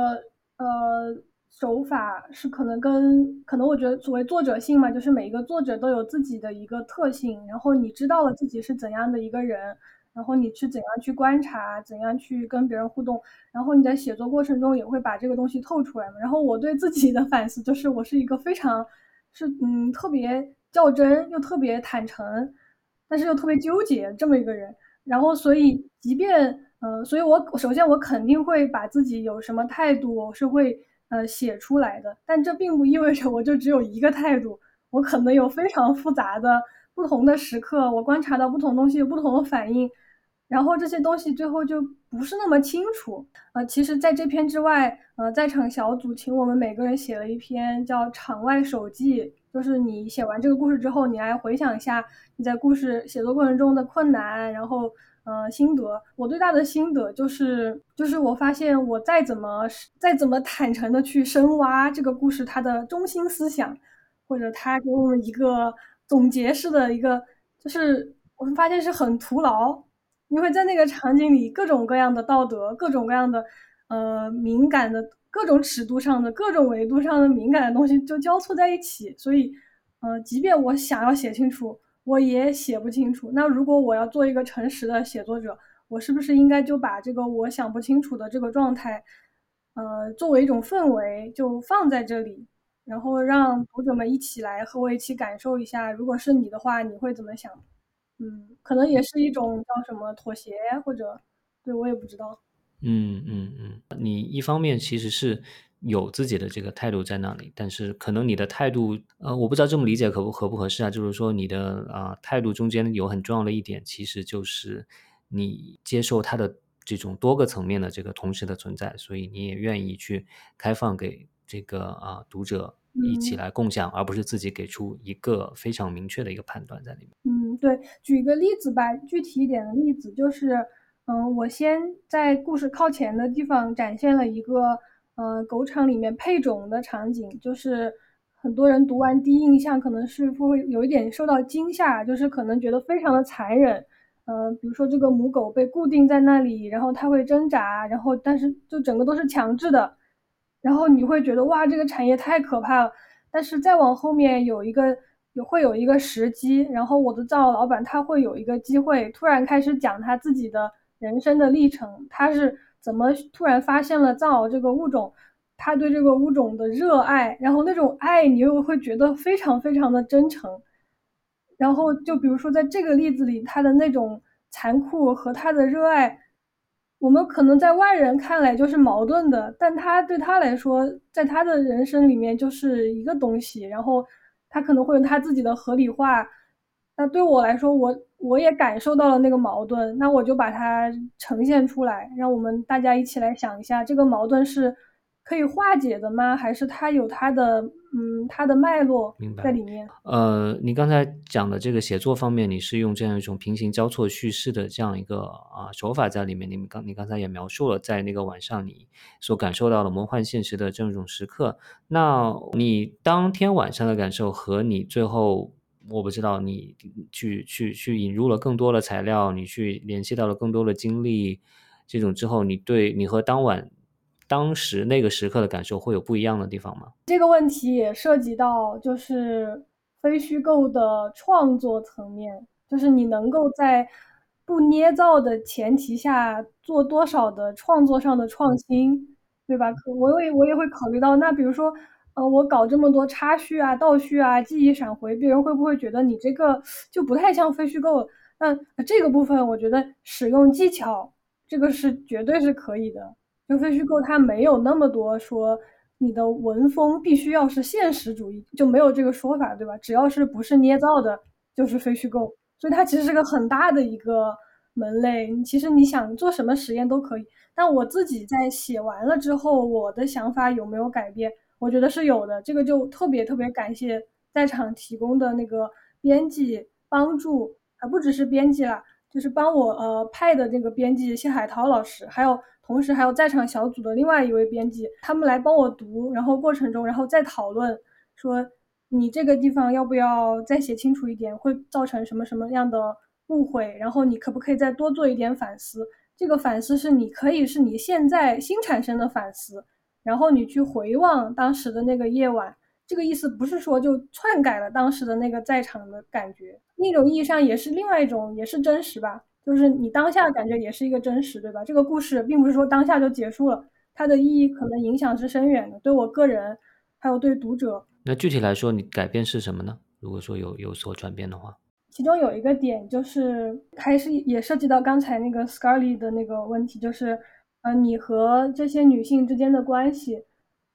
呃手法是可能跟可能我觉得所谓作者性嘛，就是每一个作者都有自己的一个特性，然后你知道了自己是怎样的一个人。然后你去怎样去观察，怎样去跟别人互动，然后你在写作过程中也会把这个东西透出来嘛。然后我对自己的反思就是，我是一个非常是嗯特别较真又特别坦诚，但是又特别纠结这么一个人。然后所以即便嗯，所以我首先我肯定会把自己有什么态度我是会呃写出来的，但这并不意味着我就只有一个态度，我可能有非常复杂的。不同的时刻，我观察到不同东西有不同的反应，然后这些东西最后就不是那么清楚。呃，其实，在这篇之外，呃，在场小组请我们每个人写了一篇叫《场外手记》，就是你写完这个故事之后，你来回想一下你在故事写作过程中的困难，然后，呃，心得。我最大的心得就是，就是我发现我再怎么再怎么坦诚的去深挖这个故事它的中心思想，或者它给我们一个。总结式的一个，就是我们发现是很徒劳，因为在那个场景里，各种各样的道德，各种各样的呃敏感的各种尺度上的各种维度上的敏感的东西就交错在一起，所以，呃，即便我想要写清楚，我也写不清楚。那如果我要做一个诚实的写作者，我是不是应该就把这个我想不清楚的这个状态，呃，作为一种氛围，就放在这里？然后让读者们一起来和我一起感受一下，如果是你的话，你会怎么想？嗯，可能也是一种叫什么妥协，或者对我也不知道。嗯嗯嗯，你一方面其实是有自己的这个态度在那里，但是可能你的态度，呃，我不知道这么理解合不合不合适啊？就是说你的啊态度中间有很重要的一点，其实就是你接受他的这种多个层面的这个同时的存在，所以你也愿意去开放给这个啊读者。一起来共享，而不是自己给出一个非常明确的一个判断在里面。嗯，对，举一个例子吧，具体一点的例子就是，嗯，我先在故事靠前的地方展现了一个，呃，狗场里面配种的场景，就是很多人读完第一印象可能是会有一点受到惊吓，就是可能觉得非常的残忍，呃，比如说这个母狗被固定在那里，然后它会挣扎，然后但是就整个都是强制的。然后你会觉得哇，这个产业太可怕了。但是再往后面有一个有会有一个时机，然后我的藏獒老板他会有一个机会，突然开始讲他自己的人生的历程，他是怎么突然发现了藏獒这个物种，他对这个物种的热爱，然后那种爱你又会觉得非常非常的真诚。然后就比如说在这个例子里，他的那种残酷和他的热爱。我们可能在外人看来就是矛盾的，但他对他来说，在他的人生里面就是一个东西，然后他可能会有他自己的合理化。那对我来说，我我也感受到了那个矛盾，那我就把它呈现出来，让我们大家一起来想一下，这个矛盾是。可以化解的吗？还是它有它的嗯它的脉络在里面？呃，你刚才讲的这个写作方面，你是用这样一种平行交错叙事的这样一个啊手法在里面。你们刚你刚才也描述了，在那个晚上你所感受到的魔幻现实的这种时刻。那你当天晚上的感受和你最后，我不知道你去去去引入了更多的材料，你去联系到了更多的经历，这种之后，你对你和当晚。当时那个时刻的感受会有不一样的地方吗？这个问题也涉及到就是非虚构的创作层面，就是你能够在不捏造的前提下做多少的创作上的创新，对吧？我也我也会考虑到，那比如说，呃，我搞这么多插叙啊、倒叙啊、记忆闪回，别人会不会觉得你这个就不太像非虚构？那这个部分，我觉得使用技巧，这个是绝对是可以的。就非虚构，它没有那么多说你的文风必须要是现实主义，就没有这个说法，对吧？只要是不是捏造的，就是非虚构。所以它其实是个很大的一个门类。其实你想做什么实验都可以。但我自己在写完了之后，我的想法有没有改变？我觉得是有的。这个就特别特别感谢在场提供的那个编辑帮助，啊，不只是编辑啦，就是帮我呃派的那个编辑谢海涛老师，还有。同时还有在场小组的另外一位编辑，他们来帮我读，然后过程中然后再讨论说你这个地方要不要再写清楚一点，会造成什么什么样的误会，然后你可不可以再多做一点反思？这个反思是你可以是你现在新产生的反思，然后你去回望当时的那个夜晚。这个意思不是说就篡改了当时的那个在场的感觉，那种意义上也是另外一种，也是真实吧。就是你当下感觉也是一个真实，对吧？这个故事并不是说当下就结束了，它的意义可能影响是深远的，对我个人，还有对读者。那具体来说，你改变是什么呢？如果说有有所转变的话，其中有一个点就是还是也涉及到刚才那个 Scarly 的那个问题，就是呃，你和这些女性之间的关系，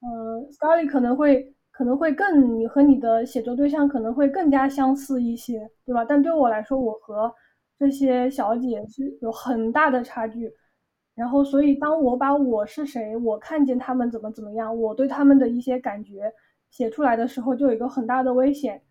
呃，Scarly 可能会。可能会更你和你的写作对象可能会更加相似一些，对吧？但对我来说，我和这些小姐是有很大的差距。然后，所以当我把我是谁，我看见他们怎么怎么样，我对他们的一些感觉写出来的时候，就有一个很大的危险，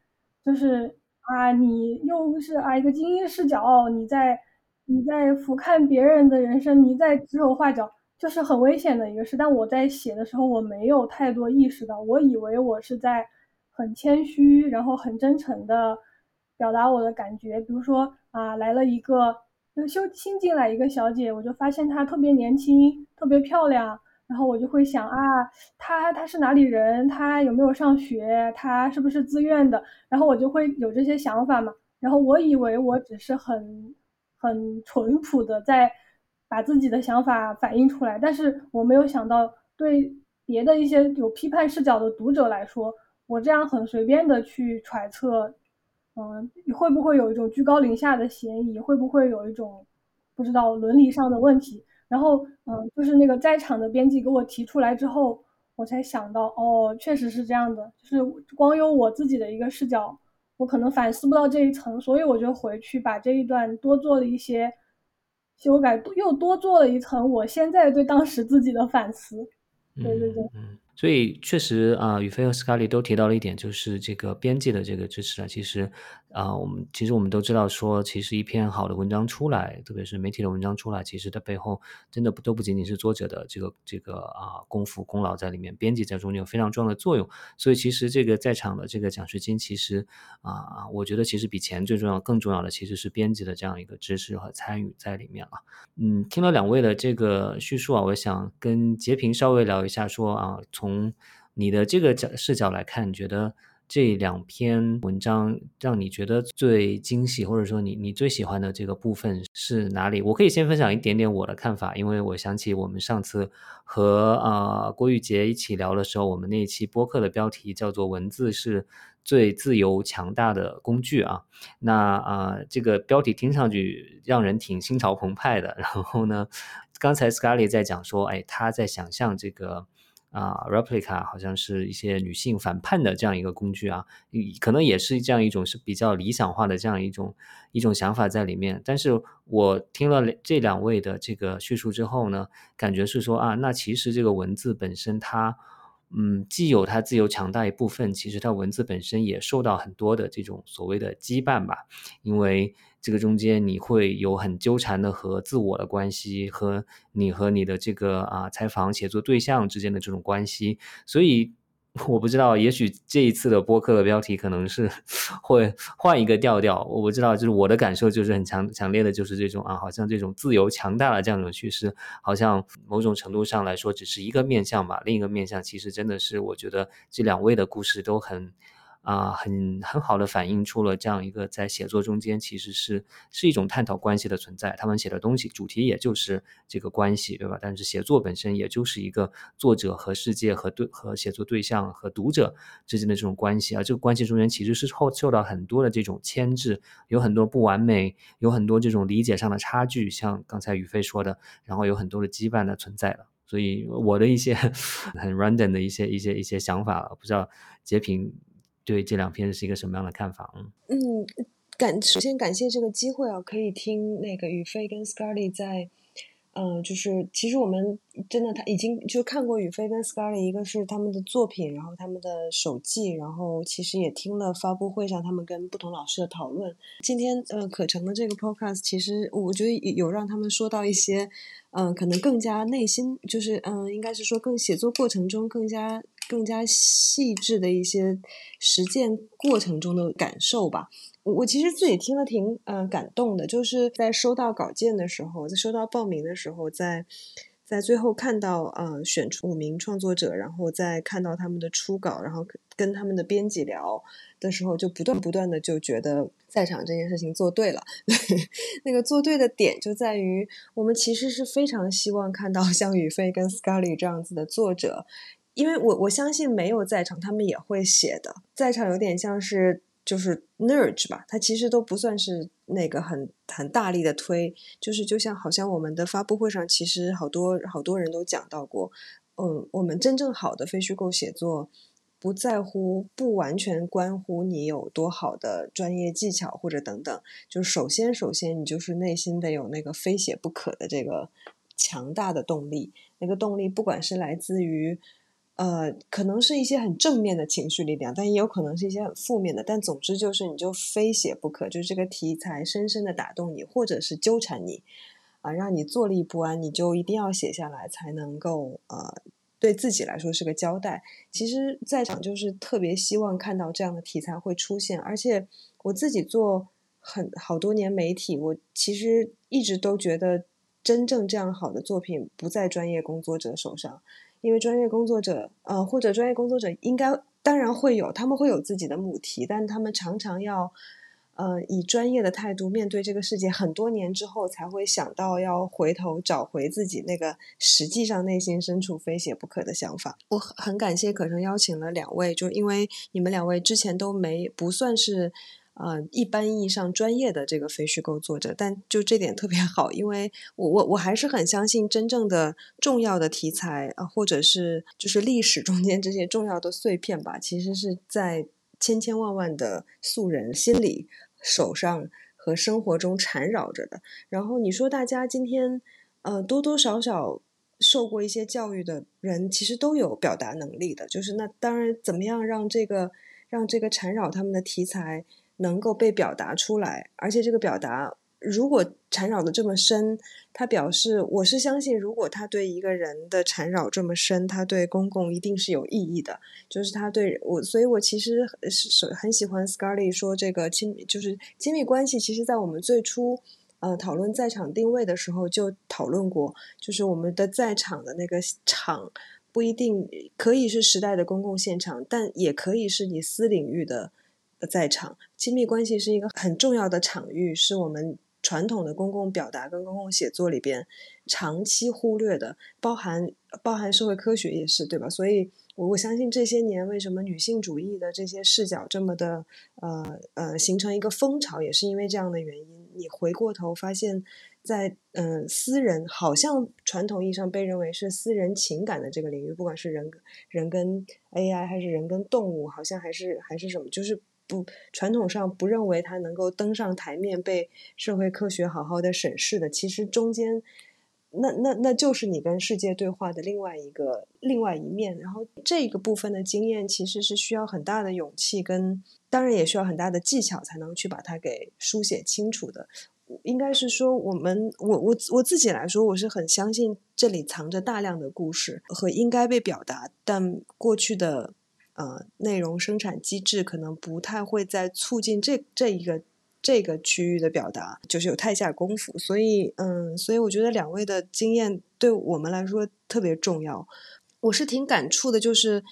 就是啊，你又是啊一个精英视角，你在你在俯瞰别人的人生，你在指手画脚。就是很危险的一个事，但我在写的时候，我没有太多意识到，我以为我是在很谦虚，然后很真诚的表达我的感觉。比如说啊，来了一个修新进来一个小姐，我就发现她特别年轻，特别漂亮，然后我就会想啊，她她是哪里人？她有没有上学？她是不是自愿的？然后我就会有这些想法嘛。然后我以为我只是很很淳朴的在。把自己的想法反映出来，但是我没有想到，对别的一些有批判视角的读者来说，我这样很随便的去揣测，嗯，会不会有一种居高临下的嫌疑？会不会有一种不知道伦理上的问题？然后，嗯，就是那个在场的编辑给我提出来之后，我才想到，哦，确实是这样的，就是光有我自己的一个视角，我可能反思不到这一层，所以我就回去把这一段多做了一些。修改又多做了一层，我现在对当时自己的反思。对对对，嗯，所以确实啊，宇飞和斯卡利都提到了一点，就是这个编辑的这个支持啊，其实。啊，我们其实我们都知道，说其实一篇好的文章出来，特别是媒体的文章出来，其实它背后真的不都不仅仅是作者的这个这个啊功夫功劳在里面，编辑在中间有非常重要的作用。所以其实这个在场的这个奖学金，其实啊，我觉得其实比钱最重要，更重要的其实是编辑的这样一个支持和参与在里面了。嗯，听了两位的这个叙述啊，我想跟截屏稍微聊一下，说啊，从从你的这个角视角来看，你觉得？这两篇文章让你觉得最惊喜，或者说你你最喜欢的这个部分是哪里？我可以先分享一点点我的看法，因为我想起我们上次和啊郭玉洁一起聊的时候，我们那一期播客的标题叫做“文字是最自由强大的工具”啊，那啊这个标题听上去让人挺心潮澎湃的。然后呢，刚才 Scarlett 在讲说，哎，他在想象这个。啊，replica 好像是一些女性反叛的这样一个工具啊，可能也是这样一种是比较理想化的这样一种一种想法在里面。但是我听了这两位的这个叙述之后呢，感觉是说啊，那其实这个文字本身它，嗯，既有它自由强大一部分，其实它文字本身也受到很多的这种所谓的羁绊吧，因为。这个中间你会有很纠缠的和自我的关系，和你和你的这个啊采访写作对象之间的这种关系，所以我不知道，也许这一次的播客的标题可能是会换一个调调。我不知道，就是我的感受就是很强强烈的，就是这种啊，好像这种自由强大的这样一种趋势，好像某种程度上来说只是一个面相吧，另一个面相其实真的是我觉得这两位的故事都很。啊，很很好的反映出了这样一个在写作中间其实是是一种探讨关系的存在。他们写的东西主题也就是这个关系，对吧？但是写作本身也就是一个作者和世界和对和写作对象和读者之间的这种关系啊。这个关系中间其实是受受到很多的这种牵制，有很多不完美，有很多这种理解上的差距，像刚才宇飞说的，然后有很多的羁绊的存在了。所以我的一些 很 random 的一些一些一些想法，不知道截屏。对这两篇是一个什么样的看法？嗯，感首先感谢这个机会啊，可以听那个宇飞跟 scarley 在嗯，就是其实我们真的他已经就看过宇飞跟 Scarlett，一个是他们的作品，然后他们的手记，然后其实也听了发布会上他们跟不同老师的讨论。今天呃可成的这个 podcast，其实我觉得有让他们说到一些，嗯，可能更加内心，就是嗯，应该是说更写作过程中更加更加细致的一些实践过程中的感受吧。我其实自己听了挺嗯感动的，就是在收到稿件的时候，在收到报名的时候，在在最后看到呃选出五名创作者，然后再看到他们的初稿，然后跟他们的编辑聊的时候，就不断不断的就觉得在场这件事情做对了。那个做对的点就在于，我们其实是非常希望看到 像宇飞跟 Scully 这样子的作者，因为我我相信没有在场，他们也会写的。在场有点像是。就是 nudge 吧，它其实都不算是那个很很大力的推，就是就像好像我们的发布会上，其实好多好多人都讲到过，嗯，我们真正好的非虚构写作，不在乎不完全关乎你有多好的专业技巧或者等等，就是首先首先你就是内心得有那个非写不可的这个强大的动力，那个动力不管是来自于。呃，可能是一些很正面的情绪力量，但也有可能是一些很负面的。但总之就是，你就非写不可，就是这个题材深深的打动你，或者是纠缠你，啊，让你坐立不安，你就一定要写下来，才能够呃，对自己来说是个交代。其实，在场就是特别希望看到这样的题材会出现，而且我自己做很好多年媒体，我其实一直都觉得，真正这样好的作品不在专业工作者手上。因为专业工作者，呃，或者专业工作者应该当然会有，他们会有自己的母题，但他们常常要，呃，以专业的态度面对这个世界，很多年之后才会想到要回头找回自己那个实际上内心深处非写不可的想法。我很感谢可成邀请了两位，就因为你们两位之前都没不算是。呃，一般意义上专业的这个非虚构作者，但就这点特别好，因为我我我还是很相信真正的重要的题材啊，或者是就是历史中间这些重要的碎片吧，其实是在千千万万的素人心里、手上和生活中缠绕着的。然后你说大家今天呃多多少少受过一些教育的人，其实都有表达能力的，就是那当然怎么样让这个让这个缠绕他们的题材。能够被表达出来，而且这个表达如果缠绕的这么深，他表示我是相信，如果他对一个人的缠绕这么深，他对公共一定是有意义的。就是他对我，所以我其实是很喜欢 Scarlett 说这个亲，就是亲密关系。其实，在我们最初呃讨论在场定位的时候就讨论过，就是我们的在场的那个场不一定可以是时代的公共现场，但也可以是你私领域的。在场，亲密关系是一个很重要的场域，是我们传统的公共表达跟公共写作里边长期忽略的，包含包含社会科学也是，对吧？所以，我我相信这些年为什么女性主义的这些视角这么的呃呃形成一个风潮，也是因为这样的原因。你回过头发现，在嗯私人好像传统意义上被认为是私人情感的这个领域，不管是人人跟 AI 还是人跟动物，好像还是还是什么，就是。不，传统上不认为它能够登上台面被社会科学好好的审视的，其实中间，那那那就是你跟世界对话的另外一个另外一面。然后这个部分的经验其实是需要很大的勇气，跟当然也需要很大的技巧才能去把它给书写清楚的。应该是说，我们我我我自己来说，我是很相信这里藏着大量的故事和应该被表达，但过去的。呃，内容生产机制可能不太会在促进这这一个这个区域的表达，就是有太下功夫。所以，嗯，所以我觉得两位的经验对我们来说特别重要。我是挺感触的，就是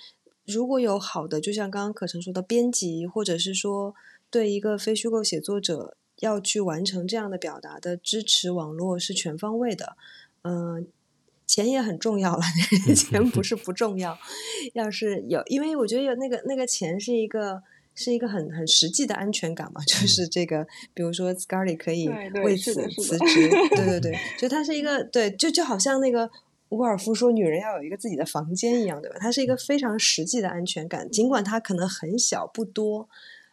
如果有好的，就像刚刚可成说的编辑，或者是说对一个非虚构写作者要去完成这样的表达的支持网络是全方位的，嗯。钱也很重要了，钱不是不重要。要是有，因为我觉得有那个那个钱是一个是一个很很实际的安全感嘛，就是这个，比如说 Scarlett 可以为此辞职，对对对，就它是一个对，就就好像那个沃尔夫说女人要有一个自己的房间一样，对吧？它是一个非常实际的安全感，尽管它可能很小不多，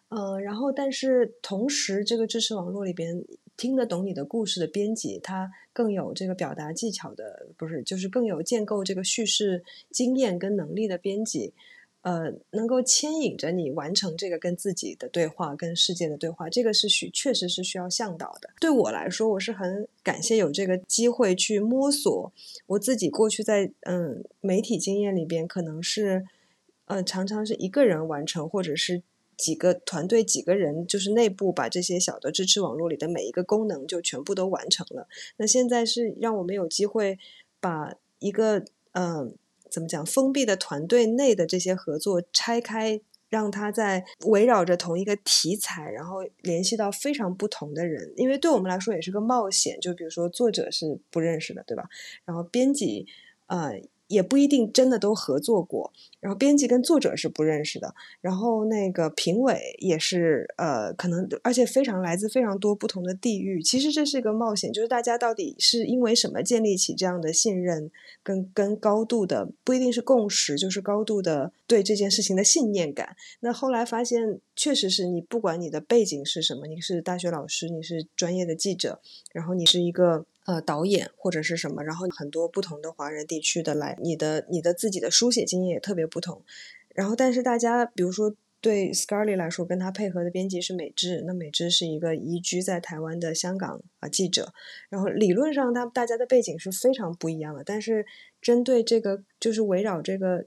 嗯，然后但是同时这个支持网络里边。听得懂你的故事的编辑，他更有这个表达技巧的，不是，就是更有建构这个叙事经验跟能力的编辑。呃，能够牵引着你完成这个跟自己的对话、跟世界的对话，这个是需确实是需要向导的。对我来说，我是很感谢有这个机会去摸索我自己过去在嗯媒体经验里边，可能是呃常常是一个人完成，或者是几个团队几个人，就是内部把这些小的支持网络里的每一个功能就全部都完成了。那现在是让我们有机会把一个嗯。怎么讲？封闭的团队内的这些合作拆开，让它在围绕着同一个题材，然后联系到非常不同的人。因为对我们来说也是个冒险。就比如说作者是不认识的，对吧？然后编辑，呃。也不一定真的都合作过，然后编辑跟作者是不认识的，然后那个评委也是呃，可能而且非常来自非常多不同的地域。其实这是一个冒险，就是大家到底是因为什么建立起这样的信任，跟跟高度的不一定是共识，就是高度的对这件事情的信念感。那后来发现，确实是你不管你的背景是什么，你是大学老师，你是专业的记者，然后你是一个。呃，导演或者是什么，然后很多不同的华人地区的来，你的你的自己的书写经验也特别不同。然后，但是大家比如说对 Scarly 来说，跟他配合的编辑是美智，那美智是一个移居在台湾的香港啊记者。然后理论上，他大家的背景是非常不一样的，但是针对这个就是围绕这个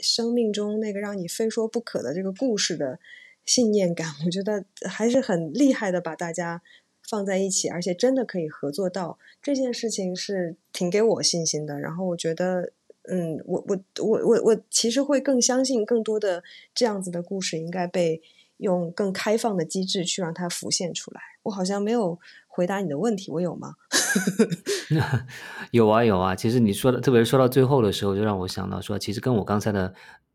生命中那个让你非说不可的这个故事的信念感，我觉得还是很厉害的，把大家。放在一起，而且真的可以合作到这件事情是挺给我信心的。然后我觉得，嗯，我我我我我其实会更相信更多的这样子的故事应该被用更开放的机制去让它浮现出来。我好像没有回答你的问题，我有吗？有啊有啊。其实你说的，特别是说到最后的时候，就让我想到说，其实跟我刚才的。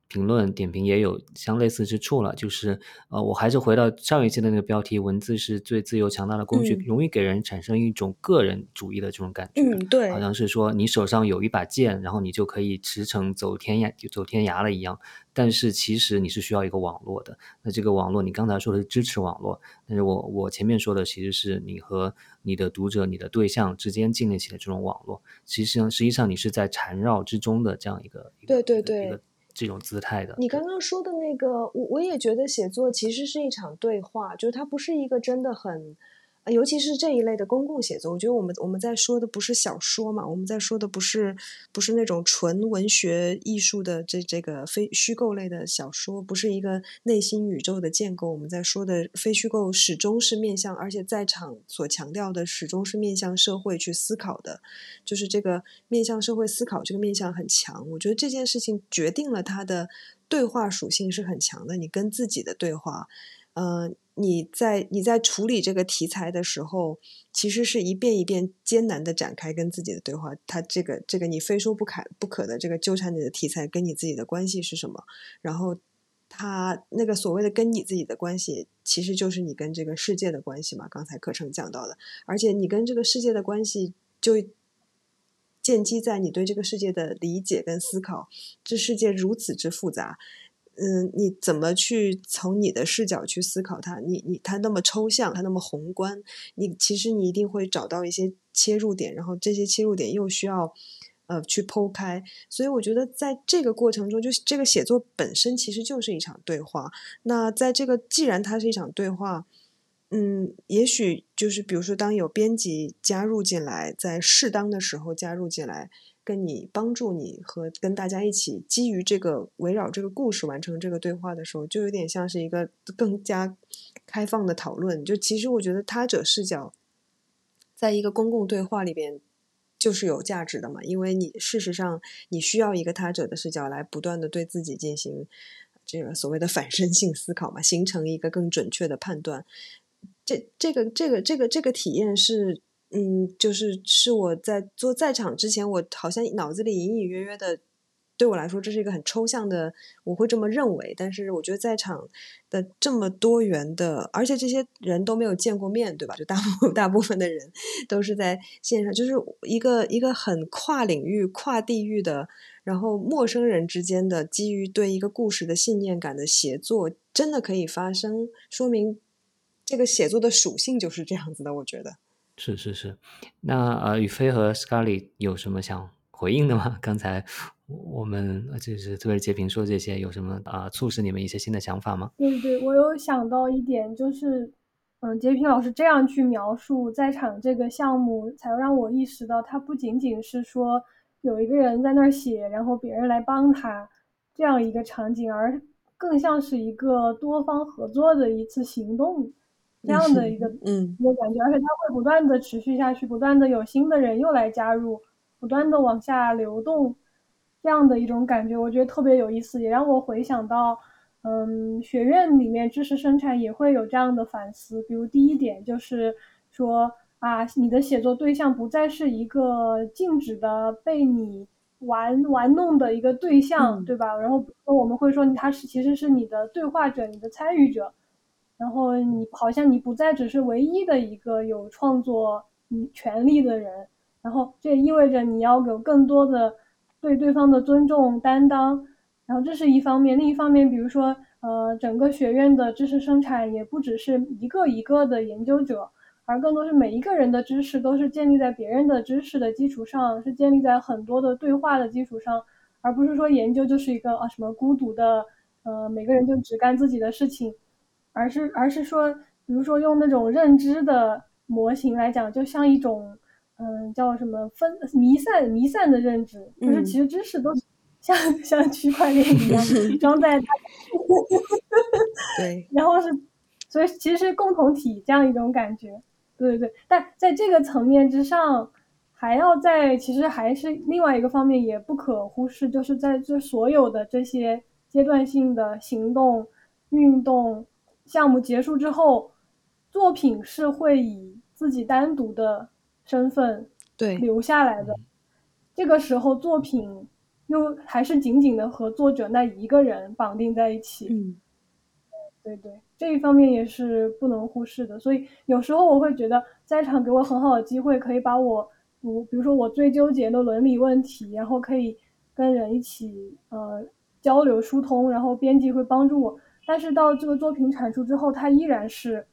评论点评也有相类似之处了，就是呃，我还是回到上一期的那个标题，文字是最自由强大的工具，容易给人产生一种个人主义的这种感觉。嗯，对，好像是说你手上有一把剑，然后你就可以驰骋走天涯，就走天涯了一样。但是其实你是需要一个网络的。那这个网络，你刚才说的是支持网络，但是我我前面说的其实是你和你的读者、你的对象之间建立起的这种网络。其实实际上你是在缠绕之中的这样一个对对对。这种姿态的，你刚刚说的那个，我我也觉得写作其实是一场对话，就是它不是一个真的很。尤其是这一类的公共写作，我觉得我们我们在说的不是小说嘛，我们在说的不是不是那种纯文学艺术的这这个非虚构类的小说，不是一个内心宇宙的建构。我们在说的非虚构始终是面向，而且在场所强调的始终是面向社会去思考的，就是这个面向社会思考这个面向很强。我觉得这件事情决定了它的对话属性是很强的，你跟自己的对话。呃，你在你在处理这个题材的时候，其实是一遍一遍艰难的展开跟自己的对话。他这个这个你非说不可不可的这个纠缠你的题材，跟你自己的关系是什么？然后他那个所谓的跟你自己的关系，其实就是你跟这个世界的关系嘛。刚才课程讲到的，而且你跟这个世界的关系，就建基在你对这个世界的理解跟思考。这世界如此之复杂。嗯，你怎么去从你的视角去思考它？你你它那么抽象，它那么宏观，你其实你一定会找到一些切入点，然后这些切入点又需要呃去剖开。所以我觉得在这个过程中，就这个写作本身其实就是一场对话。那在这个既然它是一场对话，嗯，也许就是比如说当有编辑加入进来，在适当的时候加入进来。跟你帮助你和跟大家一起基于这个围绕这个故事完成这个对话的时候，就有点像是一个更加开放的讨论。就其实我觉得他者视角，在一个公共对话里边就是有价值的嘛，因为你事实上你需要一个他者的视角来不断的对自己进行这个所谓的反身性思考嘛，形成一个更准确的判断。这这个这个这个这个体验是。嗯，就是是我在做在场之前，我好像脑子里隐隐约约的，对我来说这是一个很抽象的，我会这么认为。但是我觉得在场的这么多元的，而且这些人都没有见过面对吧？就大部 大部分的人都是在线上，就是一个一个很跨领域、跨地域的，然后陌生人之间的基于对一个故事的信念感的协作，真的可以发生，说明这个写作的属性就是这样子的。我觉得。是是是，那呃，宇飞和 Scarly 有什么想回应的吗？刚才我们就是特别截屏说这些，有什么啊促使你们一些新的想法吗？对对，我有想到一点，就是嗯，截屏老师这样去描述在场这个项目，才让我意识到，它不仅仅是说有一个人在那儿写，然后别人来帮他这样一个场景，而更像是一个多方合作的一次行动。这样的一个嗯一个感觉，而且它会不断的持续下去，不断的有新的人又来加入，不断的往下流动，这样的一种感觉，我觉得特别有意思，也让我回想到，嗯，学院里面知识生产也会有这样的反思，比如第一点就是说啊，你的写作对象不再是一个静止的被你玩玩弄的一个对象，嗯对吧？然后我们会说他是其实是你的对话者，你的参与者。然后你好像你不再只是唯一的一个有创作嗯权利的人，然后这也意味着你要有更多的对对方的尊重担当，然后这是一方面，另一方面，比如说呃整个学院的知识生产也不只是一个一个的研究者，而更多是每一个人的知识都是建立在别人的知识的基础上，是建立在很多的对话的基础上，而不是说研究就是一个啊什么孤独的呃每个人就只干自己的事情。而是而是说，比如说用那种认知的模型来讲，就像一种，嗯，叫什么分弥散弥散的认知，就是其实知识都像像区块链一样 装在它，对，然后是，所以其实是共同体这样一种感觉，对对对。但在这个层面之上，还要在其实还是另外一个方面也不可忽视，就是在这所有的这些阶段性的行动运动。项目结束之后，作品是会以自己单独的身份对留下来的。这个时候，作品又还是紧紧的和作者那一个人绑定在一起。嗯，对对，这一方面也是不能忽视的。所以有时候我会觉得，在场给我很好的机会，可以把我，我比如说我最纠结的伦理问题，然后可以跟人一起呃交流疏通，然后编辑会帮助我。但是到这个作品产出之后，它依然是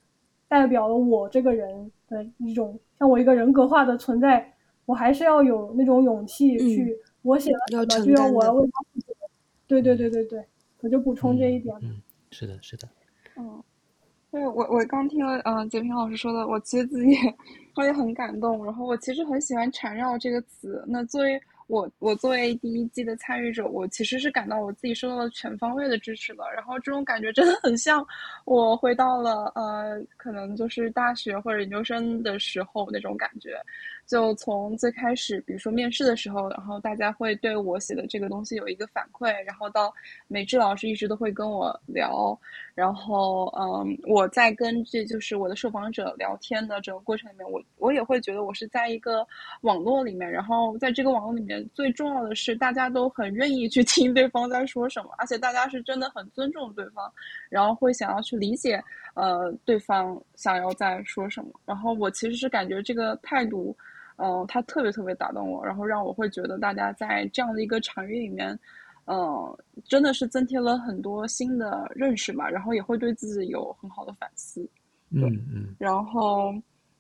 代表了我这个人的一种像我一个人格化的存在。我还是要有那种勇气去，嗯、我写了什么就要我要为他负责。对对对对对，我就补充这一点。嗯，是的，是的。嗯，对我我刚听了嗯截屏老师说的，我其实自己 我也很感动。然后我其实很喜欢“缠绕”这个词。那作为我我作为第一季的参与者，我其实是感到我自己受到了全方位的支持的。然后这种感觉真的很像我回到了呃，可能就是大学或者研究生的时候那种感觉。就从最开始，比如说面试的时候，然后大家会对我写的这个东西有一个反馈，然后到美智老师一直都会跟我聊，然后嗯，我在跟这就是我的受访者聊天的整个过程里面，我我也会觉得我是在一个网络里面，然后在这个网络里面，最重要的是大家都很愿意去听对方在说什么，而且大家是真的很尊重对方，然后会想要去理解呃对方想要在说什么，然后我其实是感觉这个态度。嗯，他特别特别打动我，然后让我会觉得大家在这样的一个场域里面，嗯，真的是增添了很多新的认识吧，然后也会对自己有很好的反思。嗯嗯。然后，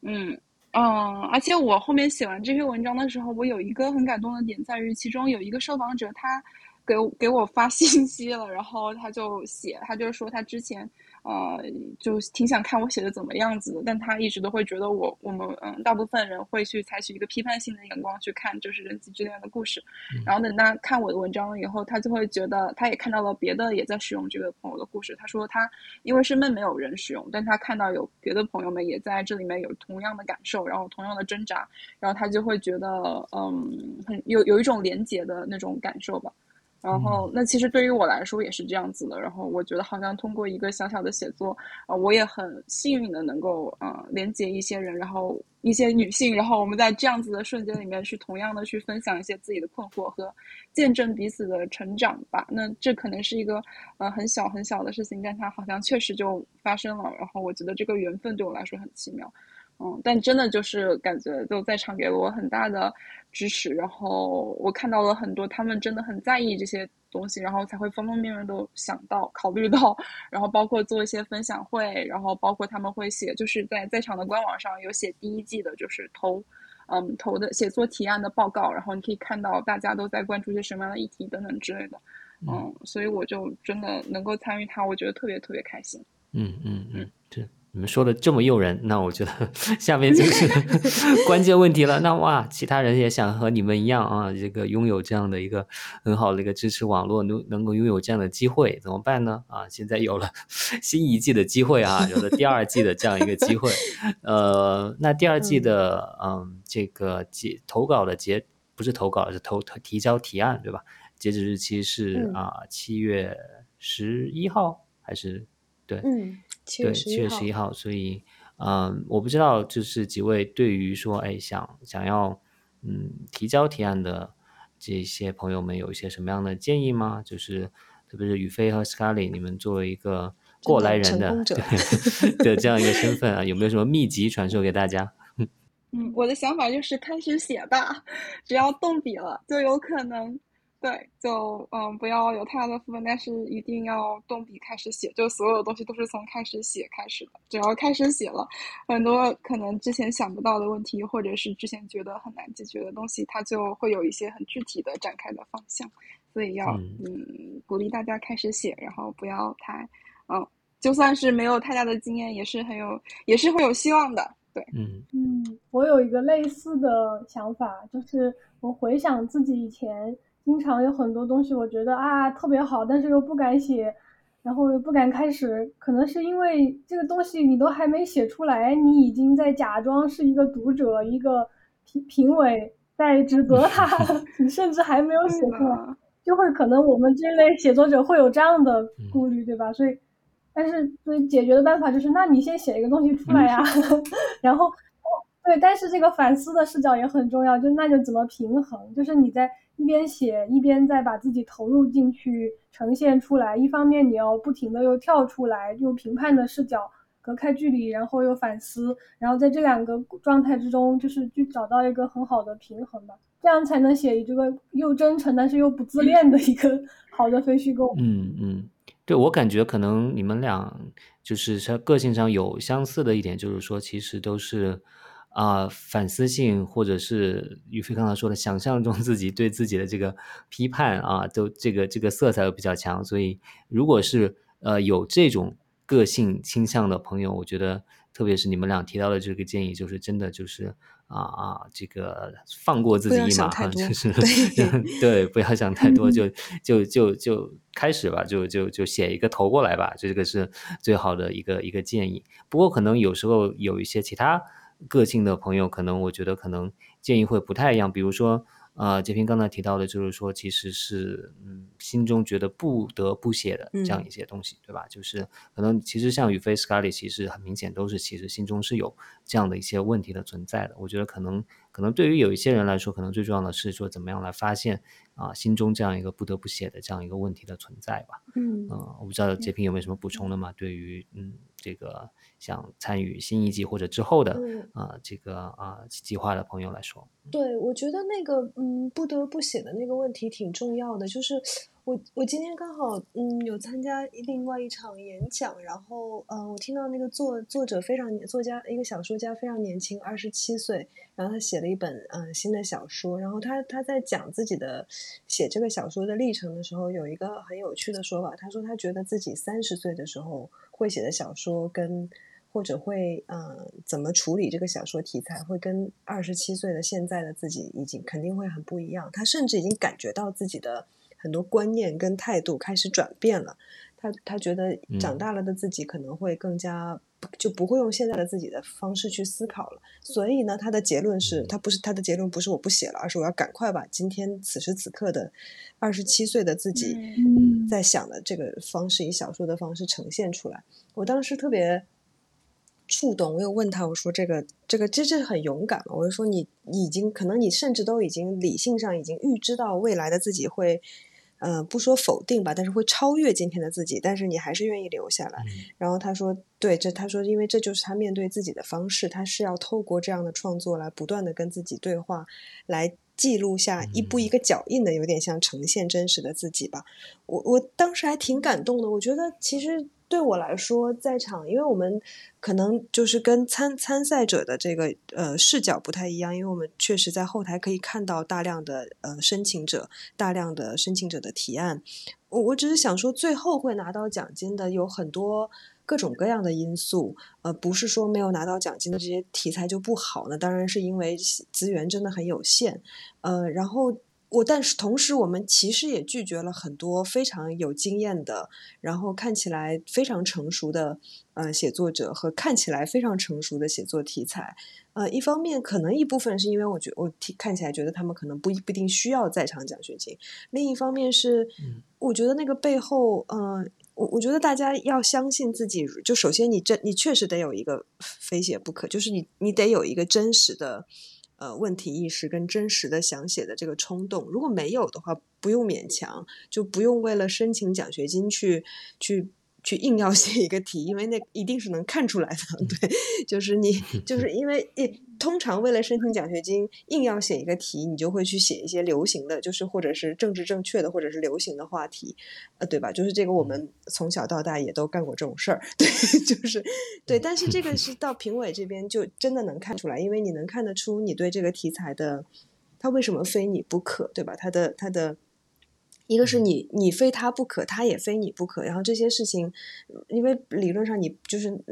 嗯嗯，而且我后面写完这篇文章的时候，我有一个很感动的点在于，其中有一个受访者他给给我发 信息了，然后他就写，他就说他之前。呃，就挺想看我写的怎么样子的，但他一直都会觉得我我们嗯，大部分人会去采取一个批判性的眼光去看，就是人际之恋的故事。然后等他看我的文章了以后，他就会觉得他也看到了别的也在使用这个朋友的故事。他说他因为身边没有人使用，但他看到有别的朋友们也在这里面有同样的感受，然后同样的挣扎，然后他就会觉得嗯，很有有一种连结的那种感受吧。然后，那其实对于我来说也是这样子的。然后，我觉得好像通过一个小小的写作，啊，我也很幸运的能够，呃，连接一些人，然后一些女性，然后我们在这样子的瞬间里面，去同样的去分享一些自己的困惑和见证彼此的成长吧。那这可能是一个，呃，很小很小的事情，但它好像确实就发生了。然后，我觉得这个缘分对我来说很奇妙。嗯，但真的就是感觉就在场给了我很大的支持，然后我看到了很多他们真的很在意这些东西，然后才会方方面面都想到、考虑到，然后包括做一些分享会，然后包括他们会写，就是在在场的官网上有写第一季的，就是投，嗯，投的写作提案的报告，然后你可以看到大家都在关注一些什么样的议题等等之类的，嗯，所以我就真的能够参与它，我觉得特别特别开心。嗯嗯嗯，对。你们说的这么诱人，那我觉得 下面就是 关键问题了。那哇，其他人也想和你们一样啊，这个拥有这样的一个很好的一个支持网络，能能够拥有这样的机会，怎么办呢？啊，现在有了 新一季的机会啊，有了第二季的这样一个机会。呃，那第二季的嗯，这个截投稿的截不是投稿，是投提交提案，对吧？截止日期是啊，七月十一号还是对？嗯。对，七月十一号，所以，嗯，我不知道，就是几位对于说，哎，想想要，嗯，提交提案的这些朋友们有一些什么样的建议吗？就是特别是宇飞和 Scarly，你们作为一个过来人的的这样一个身份啊，有没有什么秘籍传授给大家？嗯，我的想法就是开始写吧，只要动笔了，就有可能。对，就嗯，不要有太大的负担，但是一定要动笔开始写。就所有东西都是从开始写开始的，只要开始写了，很多可能之前想不到的问题，或者是之前觉得很难解决的东西，它就会有一些很具体的展开的方向。所以要嗯，鼓励大家开始写，然后不要太嗯，就算是没有太大的经验，也是很有，也是会有希望的。对，嗯嗯，我有一个类似的想法，就是我回想自己以前。经常有很多东西，我觉得啊特别好，但是又不敢写，然后又不敢开始。可能是因为这个东西你都还没写出来，你已经在假装是一个读者、一个评评委在指责他 你甚至还没有写出来，就会可能我们这类写作者会有这样的顾虑，对吧？所以，但是所以解决的办法就是，那你先写一个东西出来呀，然后对，但是这个反思的视角也很重要，就那就怎么平衡？就是你在。一边写一边在把自己投入进去，呈现出来。一方面你要不停的又跳出来，用评判的视角隔开距离，然后又反思，然后在这两个状态之中，就是去找到一个很好的平衡吧，这样才能写这个又真诚但是又不自恋的一个 好的非虚构。嗯嗯，对我感觉可能你们俩就是在个性上有相似的一点，就是说其实都是。啊，反思性或者是于飞刚才说的，想象中自己对自己的这个批判啊，都这个这个色彩都比较强。所以，如果是呃有这种个性倾向的朋友，我觉得，特别是你们俩提到的这个建议，就是真的就是啊啊，这个放过自己一马，就是 对，不要想太多，就 就就就开始吧，就就就写一个投过来吧，这个是最好的一个一个建议。不过，可能有时候有一些其他。个性的朋友，可能我觉得可能建议会不太一样。比如说，呃，杰平刚才提到的，就是说，其实是嗯，心中觉得不得不写的这样一些东西，对吧？就是可能其实像宇飞、Scarlett，其实很明显都是其实心中是有这样的一些问题的存在的。我觉得可能可能对于有一些人来说，可能最重要的是说怎么样来发现啊心中这样一个不得不写的这样一个问题的存在吧。嗯，我不知道杰平有没有什么补充的嘛？对于嗯这个。想参与新一季或者之后的啊这个啊计划的朋友来说，对我觉得那个嗯不得不写的那个问题挺重要的。就是我我今天刚好嗯有参加另外一场演讲，然后呃我听到那个作作者非常作家一个小说家非常年轻，二十七岁，然后他写了一本嗯新的小说，然后他他在讲自己的写这个小说的历程的时候，有一个很有趣的说法，他说他觉得自己三十岁的时候会写的小说跟或者会呃怎么处理这个小说题材，会跟二十七岁的现在的自己已经肯定会很不一样。他甚至已经感觉到自己的很多观念跟态度开始转变了。他他觉得长大了的自己可能会更加就不会用现在的自己的方式去思考了。所以呢，他的结论是他不是他的结论不是我不写了，而是我要赶快把今天此时此刻的二十七岁的自己在想的这个方式以小说的方式呈现出来。我当时特别。触动，我又问他，我说这个这个这这很勇敢嘛？我就说你已经可能你甚至都已经理性上已经预知到未来的自己会，呃，不说否定吧，但是会超越今天的自己，但是你还是愿意留下来。然后他说，对，这他说，因为这就是他面对自己的方式，他是要透过这样的创作来不断的跟自己对话，来记录下一步一个脚印的，有点像呈现真实的自己吧。我我当时还挺感动的，我觉得其实。对我来说，在场，因为我们可能就是跟参参赛者的这个呃视角不太一样，因为我们确实在后台可以看到大量的呃申请者，大量的申请者的提案。我我只是想说，最后会拿到奖金的有很多各种各样的因素，呃，不是说没有拿到奖金的这些题材就不好呢，当然是因为资源真的很有限，呃，然后。我但是同时，我们其实也拒绝了很多非常有经验的，然后看起来非常成熟的呃写作者和看起来非常成熟的写作题材。呃，一方面可能一部分是因为我觉我看起来觉得他们可能不不一定需要在场奖学金，另一方面是我觉得那个背后，嗯，我我觉得大家要相信自己。就首先你真你确实得有一个非写不可，就是你你得有一个真实的。呃，问题意识跟真实的想写的这个冲动，如果没有的话，不用勉强，就不用为了申请奖学金去去。去硬要写一个题，因为那一定是能看出来的。对，就是你，就是因为通常为了申请奖学金，硬要写一个题，你就会去写一些流行的，就是或者是政治正确的，或者是流行的话题，呃，对吧？就是这个，我们从小到大也都干过这种事儿。对，就是对。但是这个 是到评委这边就真的能看出来，因为你能看得出你对这个题材的，他为什么非你不可，对吧？他的他的。一个是你，你非他不可，他也非你不可。然后这些事情，因为理论上你就是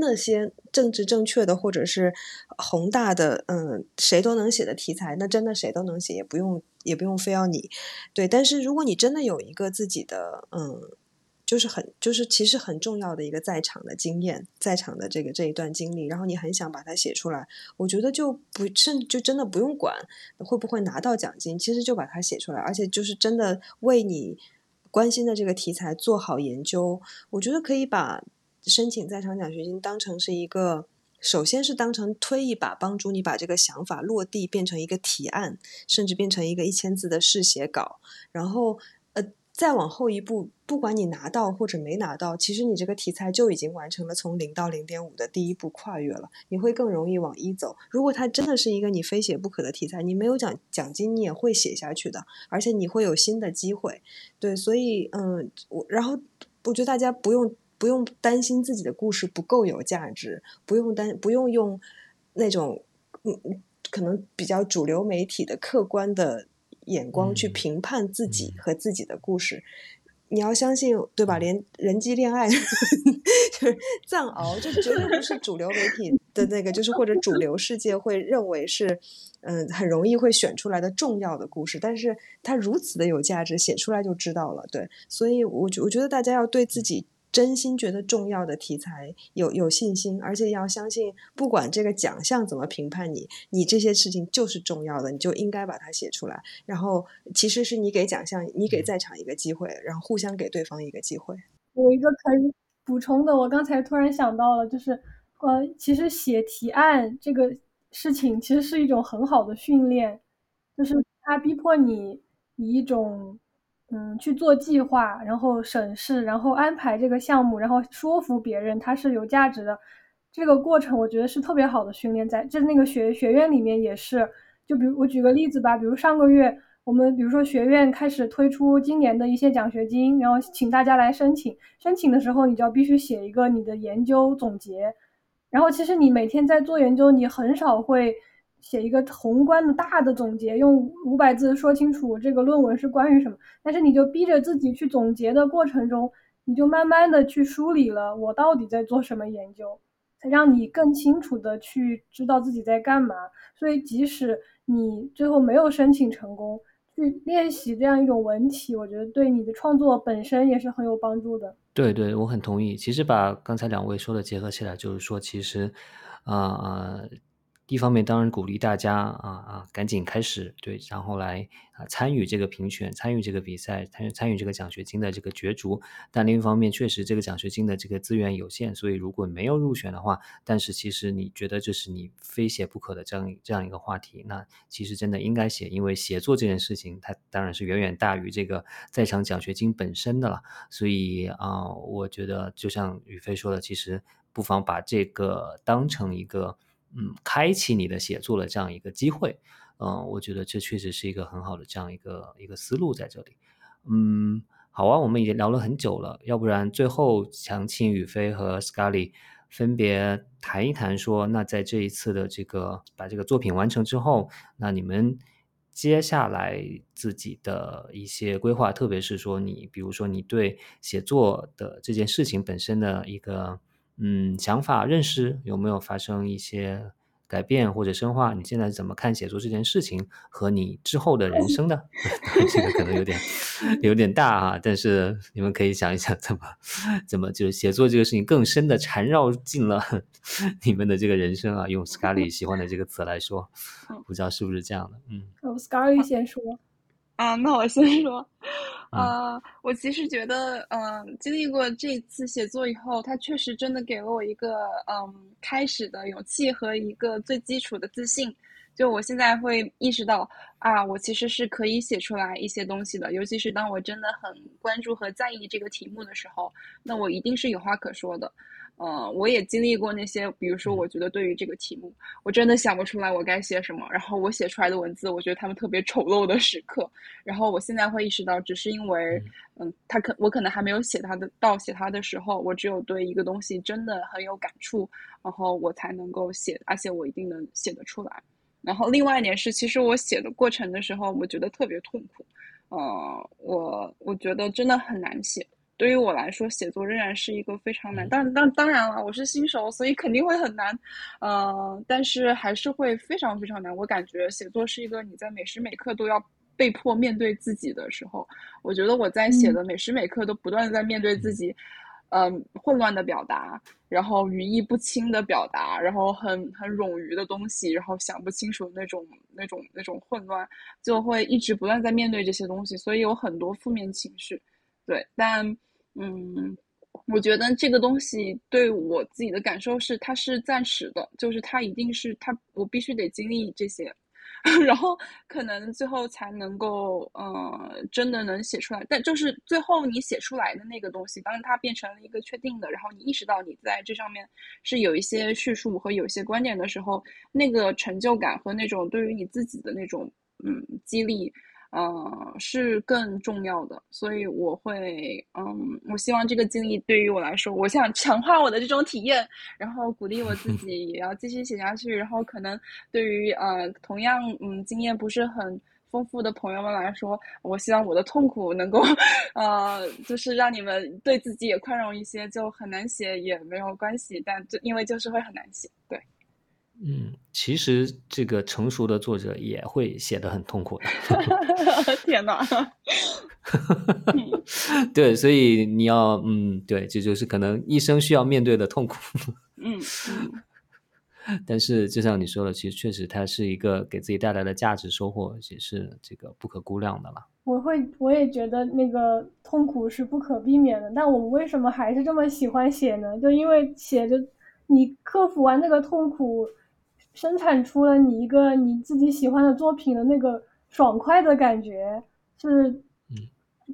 那些政治正确的或者是宏大的，嗯，谁都能写的题材，那真的谁都能写，也不用也不用非要你。对，但是如果你真的有一个自己的，嗯。就是很，就是其实很重要的一个在场的经验，在场的这个这一段经历，然后你很想把它写出来，我觉得就不甚就真的不用管会不会拿到奖金，其实就把它写出来，而且就是真的为你关心的这个题材做好研究，我觉得可以把申请在场奖学金当成是一个，首先是当成推一把，帮助你把这个想法落地，变成一个提案，甚至变成一个一千字的试写稿，然后。再往后一步，不管你拿到或者没拿到，其实你这个题材就已经完成了从零到零点五的第一步跨越了。你会更容易往一走。如果它真的是一个你非写不可的题材，你没有奖奖金，你也会写下去的，而且你会有新的机会。对，所以嗯，我然后我觉得大家不用不用担心自己的故事不够有价值，不用担不用用那种嗯可能比较主流媒体的客观的。眼光去评判自己和自己的故事，你要相信，对吧？连人机恋爱 就是藏獒，就绝对不是主流媒体的那个，就是或者主流世界会认为是，嗯，很容易会选出来的重要的故事。但是它如此的有价值，写出来就知道了。对，所以我觉我觉得大家要对自己。真心觉得重要的题材有有信心，而且要相信，不管这个奖项怎么评判你，你这些事情就是重要的，你就应该把它写出来。然后，其实是你给奖项，你给在场一个机会，然后互相给对方一个机会。有一个可以补充的，我刚才突然想到了，就是，呃，其实写提案这个事情，其实是一种很好的训练，就是它逼迫你以一种。嗯，去做计划，然后审视，然后安排这个项目，然后说服别人它是有价值的。这个过程我觉得是特别好的训练，在就是那个学学院里面也是。就比如我举个例子吧，比如上个月我们比如说学院开始推出今年的一些奖学金，然后请大家来申请。申请的时候你就要必须写一个你的研究总结。然后其实你每天在做研究，你很少会。写一个宏观的大的总结，用五百字说清楚这个论文是关于什么。但是你就逼着自己去总结的过程中，你就慢慢的去梳理了我到底在做什么研究，才让你更清楚的去知道自己在干嘛。所以即使你最后没有申请成功，去练习这样一种文体，我觉得对你的创作本身也是很有帮助的。对对，我很同意。其实把刚才两位说的结合起来，就是说，其实，啊啊。一方面当然鼓励大家啊啊赶紧开始对，然后来啊参与这个评选，参与这个比赛，参与参与这个奖学金的这个角逐。但另一方面，确实这个奖学金的这个资源有限，所以如果没有入选的话，但是其实你觉得这是你非写不可的这样这样一个话题，那其实真的应该写，因为写作这件事情它当然是远远大于这个在场奖学金本身的了。所以啊，我觉得就像宇飞说的，其实不妨把这个当成一个。嗯，开启你的写作的这样一个机会，嗯，我觉得这确实是一个很好的这样一个一个思路在这里。嗯，好啊，我们已经聊了很久了，要不然最后想请宇飞和 Scarly 分别谈一谈，说那在这一次的这个把这个作品完成之后，那你们接下来自己的一些规划，特别是说你，比如说你对写作的这件事情本身的一个嗯想法认识，有没有发生一些？改变或者深化，你现在怎么看写作这件事情和你之后的人生呢？这个可能有点有点大啊，但是你们可以想一想，怎么怎么就是写作这个事情更深的缠绕进了 你们的这个人生啊。用 Scarly 喜欢的这个词来说，不知道是不是这样的？嗯，Scarly 先说。啊，那我先说，呃，我其实觉得，嗯，经历过这次写作以后，它确实真的给了我一个，嗯，开始的勇气和一个最基础的自信。就我现在会意识到，啊，我其实是可以写出来一些东西的。尤其是当我真的很关注和在意这个题目的时候，那我一定是有话可说的。嗯，我也经历过那些，比如说，我觉得对于这个题目，我真的想不出来我该写什么，然后我写出来的文字，我觉得他们特别丑陋的时刻。然后我现在会意识到，只是因为，嗯，他可我可能还没有写他的到写他的时候，我只有对一个东西真的很有感触，然后我才能够写，而且我一定能写得出来。然后另外一点是，其实我写的过程的时候，我觉得特别痛苦，呃，我我觉得真的很难写。对于我来说，写作仍然是一个非常难。当当当然了，我是新手，所以肯定会很难。呃，但是还是会非常非常难。我感觉写作是一个你在每时每刻都要被迫面对自己的时候。我觉得我在写的每时每刻都不断的在面对自己，嗯，混乱的表达，然后语义不清的表达，然后很很冗余的东西，然后想不清楚那种那种那种混乱，就会一直不断在面对这些东西，所以有很多负面情绪。对，但嗯，我觉得这个东西对我自己的感受是，它是暂时的，就是它一定是它，我必须得经历这些，然后可能最后才能够，呃，真的能写出来。但就是最后你写出来的那个东西，当它变成了一个确定的，然后你意识到你在这上面是有一些叙述和有一些观点的时候，那个成就感和那种对于你自己的那种，嗯，激励。嗯，是更重要的，所以我会，嗯，我希望这个经历对于我来说，我想强化我的这种体验，然后鼓励我自 己也要继续写下去，然后可能对于呃同样嗯经验不是很丰富的朋友们来说，我希望我的痛苦能够，呃，就是让你们对自己也宽容一些，就很难写也没有关系，但就因为就是会很难写，对。嗯，其实这个成熟的作者也会写的很痛苦的。天哪！对，所以你要嗯，对，这就是可能一生需要面对的痛苦。嗯。但是就像你说的，其实确实它是一个给自己带来的价值收获，也是这个不可估量的了。我会，我也觉得那个痛苦是不可避免的。但我们为什么还是这么喜欢写呢？就因为写着，你克服完那个痛苦。生产出了你一个你自己喜欢的作品的那个爽快的感觉，是，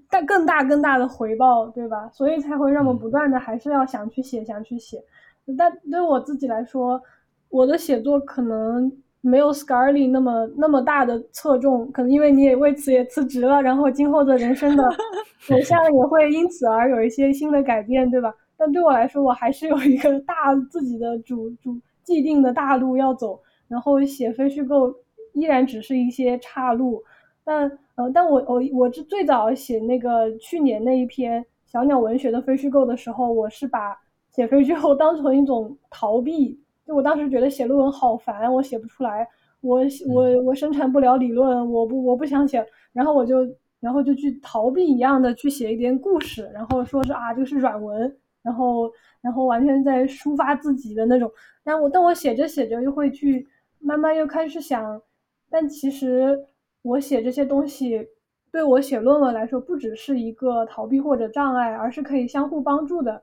但更大更大的回报，对吧？所以才会让我们不断的还是要想去写，想去写。但对我自己来说，我的写作可能没有 Scarly 那么那么大的侧重，可能因为你也为此也辞职了，然后今后的人生的 走向也会因此而有一些新的改变，对吧？但对我来说，我还是有一个大自己的主主。既定的大路要走，然后写非虚构依然只是一些岔路。但呃，但我我我是最早写那个去年那一篇小鸟文学的非虚构的时候，我是把写非虚构当成一种逃避。就我当时觉得写论文好烦，我写不出来，我我我生产不了理论，我不我不想写，然后我就然后就去逃避一样的去写一点故事，然后说是啊这个是软文。然后，然后完全在抒发自己的那种，但我但我写着写着又会去慢慢又开始想，但其实我写这些东西对我写论文来说不只是一个逃避或者障碍，而是可以相互帮助的。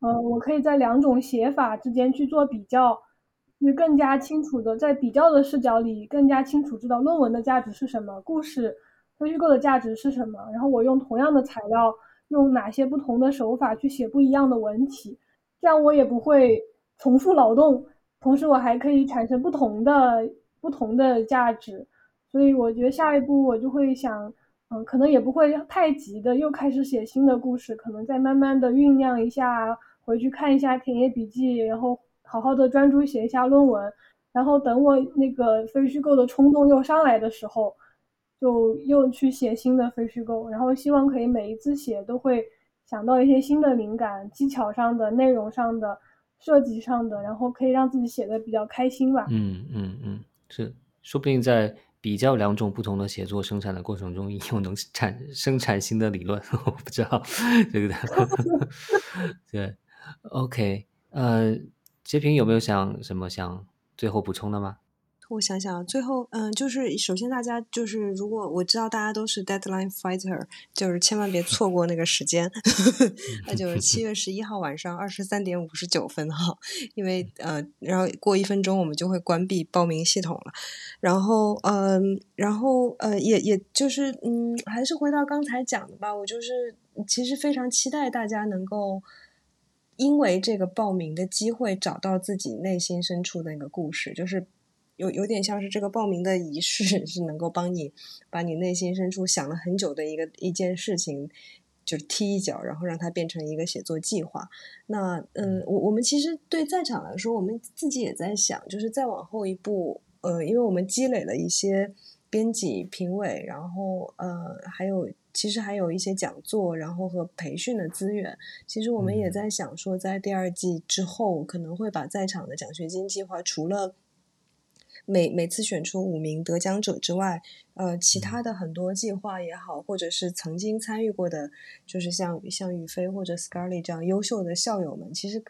呃，我可以在两种写法之间去做比较，就更加清楚的在比较的视角里更加清楚知道论文的价值是什么，故事非虚构的价值是什么。然后我用同样的材料。用哪些不同的手法去写不一样的文体，这样我也不会重复劳动，同时我还可以产生不同的不同的价值。所以我觉得下一步我就会想，嗯，可能也不会太急的又开始写新的故事，可能再慢慢的酝酿一下，回去看一下田野笔记，然后好好的专注写一下论文，然后等我那个非虚构的冲动又上来的时候，就又去写新的非虚构，然后希望可以每一次写都会想到一些新的灵感，技巧上的、内容上的、设计上的，然后可以让自己写的比较开心吧。嗯嗯嗯，是，说不定在。比较两种不同的写作生产的过程中，又能产生产新的理论，我不知道这个。对，OK，呃，截屏有没有想什么想最后补充的吗？我想想，最后，嗯，就是首先大家就是，如果我知道大家都是 deadline fighter，就是千万别错过那个时间，那就是七月十一号晚上二十三点五十九分哈，因为呃，然后过一分钟我们就会关闭报名系统了，然后，嗯，然后呃，也也就是，嗯，还是回到刚才讲的吧，我就是其实非常期待大家能够因为这个报名的机会找到自己内心深处的那个故事，就是。有有点像是这个报名的仪式，是能够帮你把你内心深处想了很久的一个一件事情，就是踢一脚，然后让它变成一个写作计划。那嗯，我我们其实对在场来说，我们自己也在想，就是再往后一步，呃，因为我们积累了一些编辑、评委，然后呃，还有其实还有一些讲座，然后和培训的资源。其实我们也在想说，在第二季之后，可能会把在场的奖学金计划除了。每每次选出五名得奖者之外，呃，其他的很多计划也好，或者是曾经参与过的，就是像像宇飞或者 Scarly 这样优秀的校友们，其实，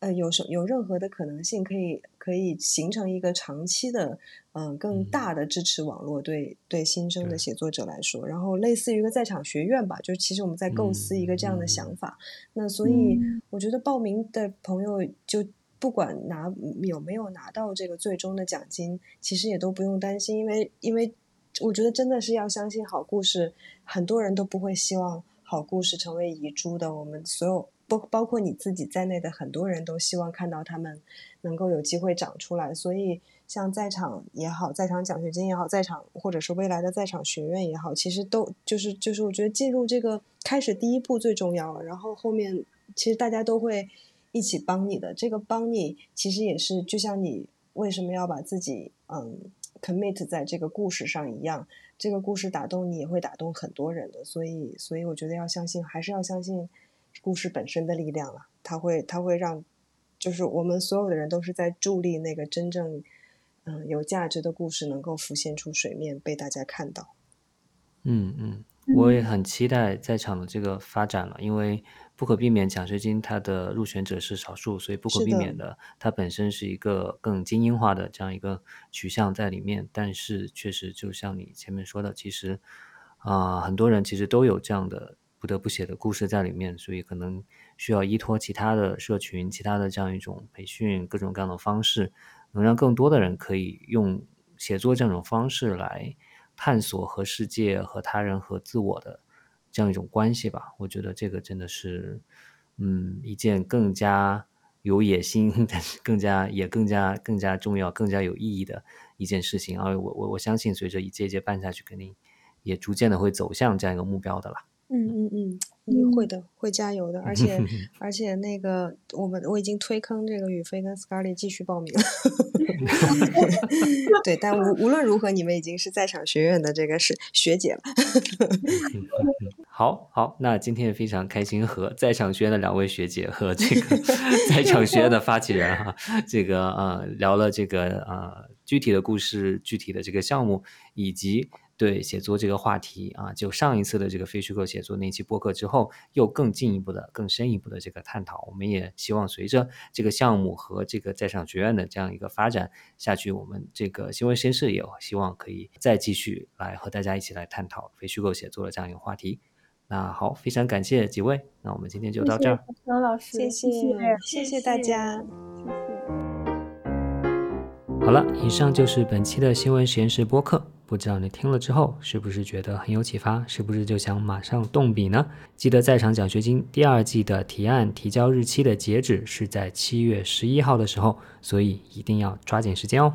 呃，有什有任何的可能性，可以可以形成一个长期的，嗯，更大的支持网络，对对新生的写作者来说，然后类似于一个在场学院吧，就是其实我们在构思一个这样的想法，那所以我觉得报名的朋友就。不管拿有没有拿到这个最终的奖金，其实也都不用担心，因为因为我觉得真的是要相信好故事，很多人都不会希望好故事成为遗珠的。我们所有包包括你自己在内的很多人都希望看到他们能够有机会长出来。所以像在场也好，在场奖学金也好，在场或者是未来的在场学院也好，其实都就是就是我觉得进入这个开始第一步最重要了，然后后面其实大家都会。一起帮你的这个帮你，其实也是就像你为什么要把自己嗯 commit 在这个故事上一样，这个故事打动你也会打动很多人的，所以所以我觉得要相信，还是要相信故事本身的力量了，它会它会让就是我们所有的人都是在助力那个真正嗯有价值的故事能够浮现出水面，被大家看到。嗯嗯，我也很期待在场的这个发展了，因为。不可避免，奖学金它的入选者是少数，所以不可避免的，它本身是一个更精英化的这样一个取向在里面。但是确实，就像你前面说的，其实啊，很多人其实都有这样的不得不写的故事在里面，所以可能需要依托其他的社群、其他的这样一种培训、各种各样的方式，能让更多的人可以用写作这种方式来探索和世界、和他人、和自我的。这样一种关系吧，我觉得这个真的是，嗯，一件更加有野心，但是更加也更加更加重要、更加有意义的一件事情。而我我我相信，随着一届一届办下去，肯定也逐渐的会走向这样一个目标的啦。嗯嗯嗯。你会的，会加油的，而且而且那个我们我已经推坑这个宇飞跟 Scarly 继续报名了。对，但无无论如何，你们已经是在场学院的这个是学姐了。好好，那今天也非常开心和在场学院的两位学姐和这个在场学院的发起人哈，这个呃聊了这个呃具体的故事、具体的这个项目以及。对写作这个话题啊，就上一次的这个非虚构写作那期播客之后，又更进一步的、更深一步的这个探讨。我们也希望随着这个项目和这个在场学院的这样一个发展下去，我们这个新闻实验室也希望可以再继续来和大家一起来探讨非虚构写作的这样一个话题。那好，非常感谢几位，那我们今天就到这儿。张老师，谢谢，谢谢大家，谢谢。好了，以上就是本期的新闻实验室播客。不知道你听了之后是不是觉得很有启发？是不是就想马上动笔呢？记得在场奖学金第二季的提案提交日期的截止是在七月十一号的时候，所以一定要抓紧时间哦。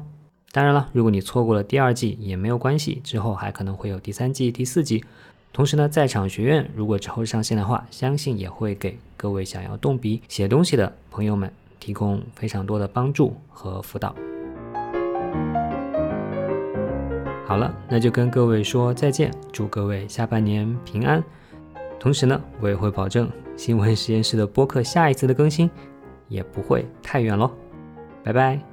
当然了，如果你错过了第二季也没有关系，之后还可能会有第三季、第四季。同时呢，在场学院如果之后上线的话，相信也会给各位想要动笔写东西的朋友们提供非常多的帮助和辅导。好了，那就跟各位说再见，祝各位下半年平安。同时呢，我也会保证新闻实验室的播客下一次的更新也不会太远喽。拜拜。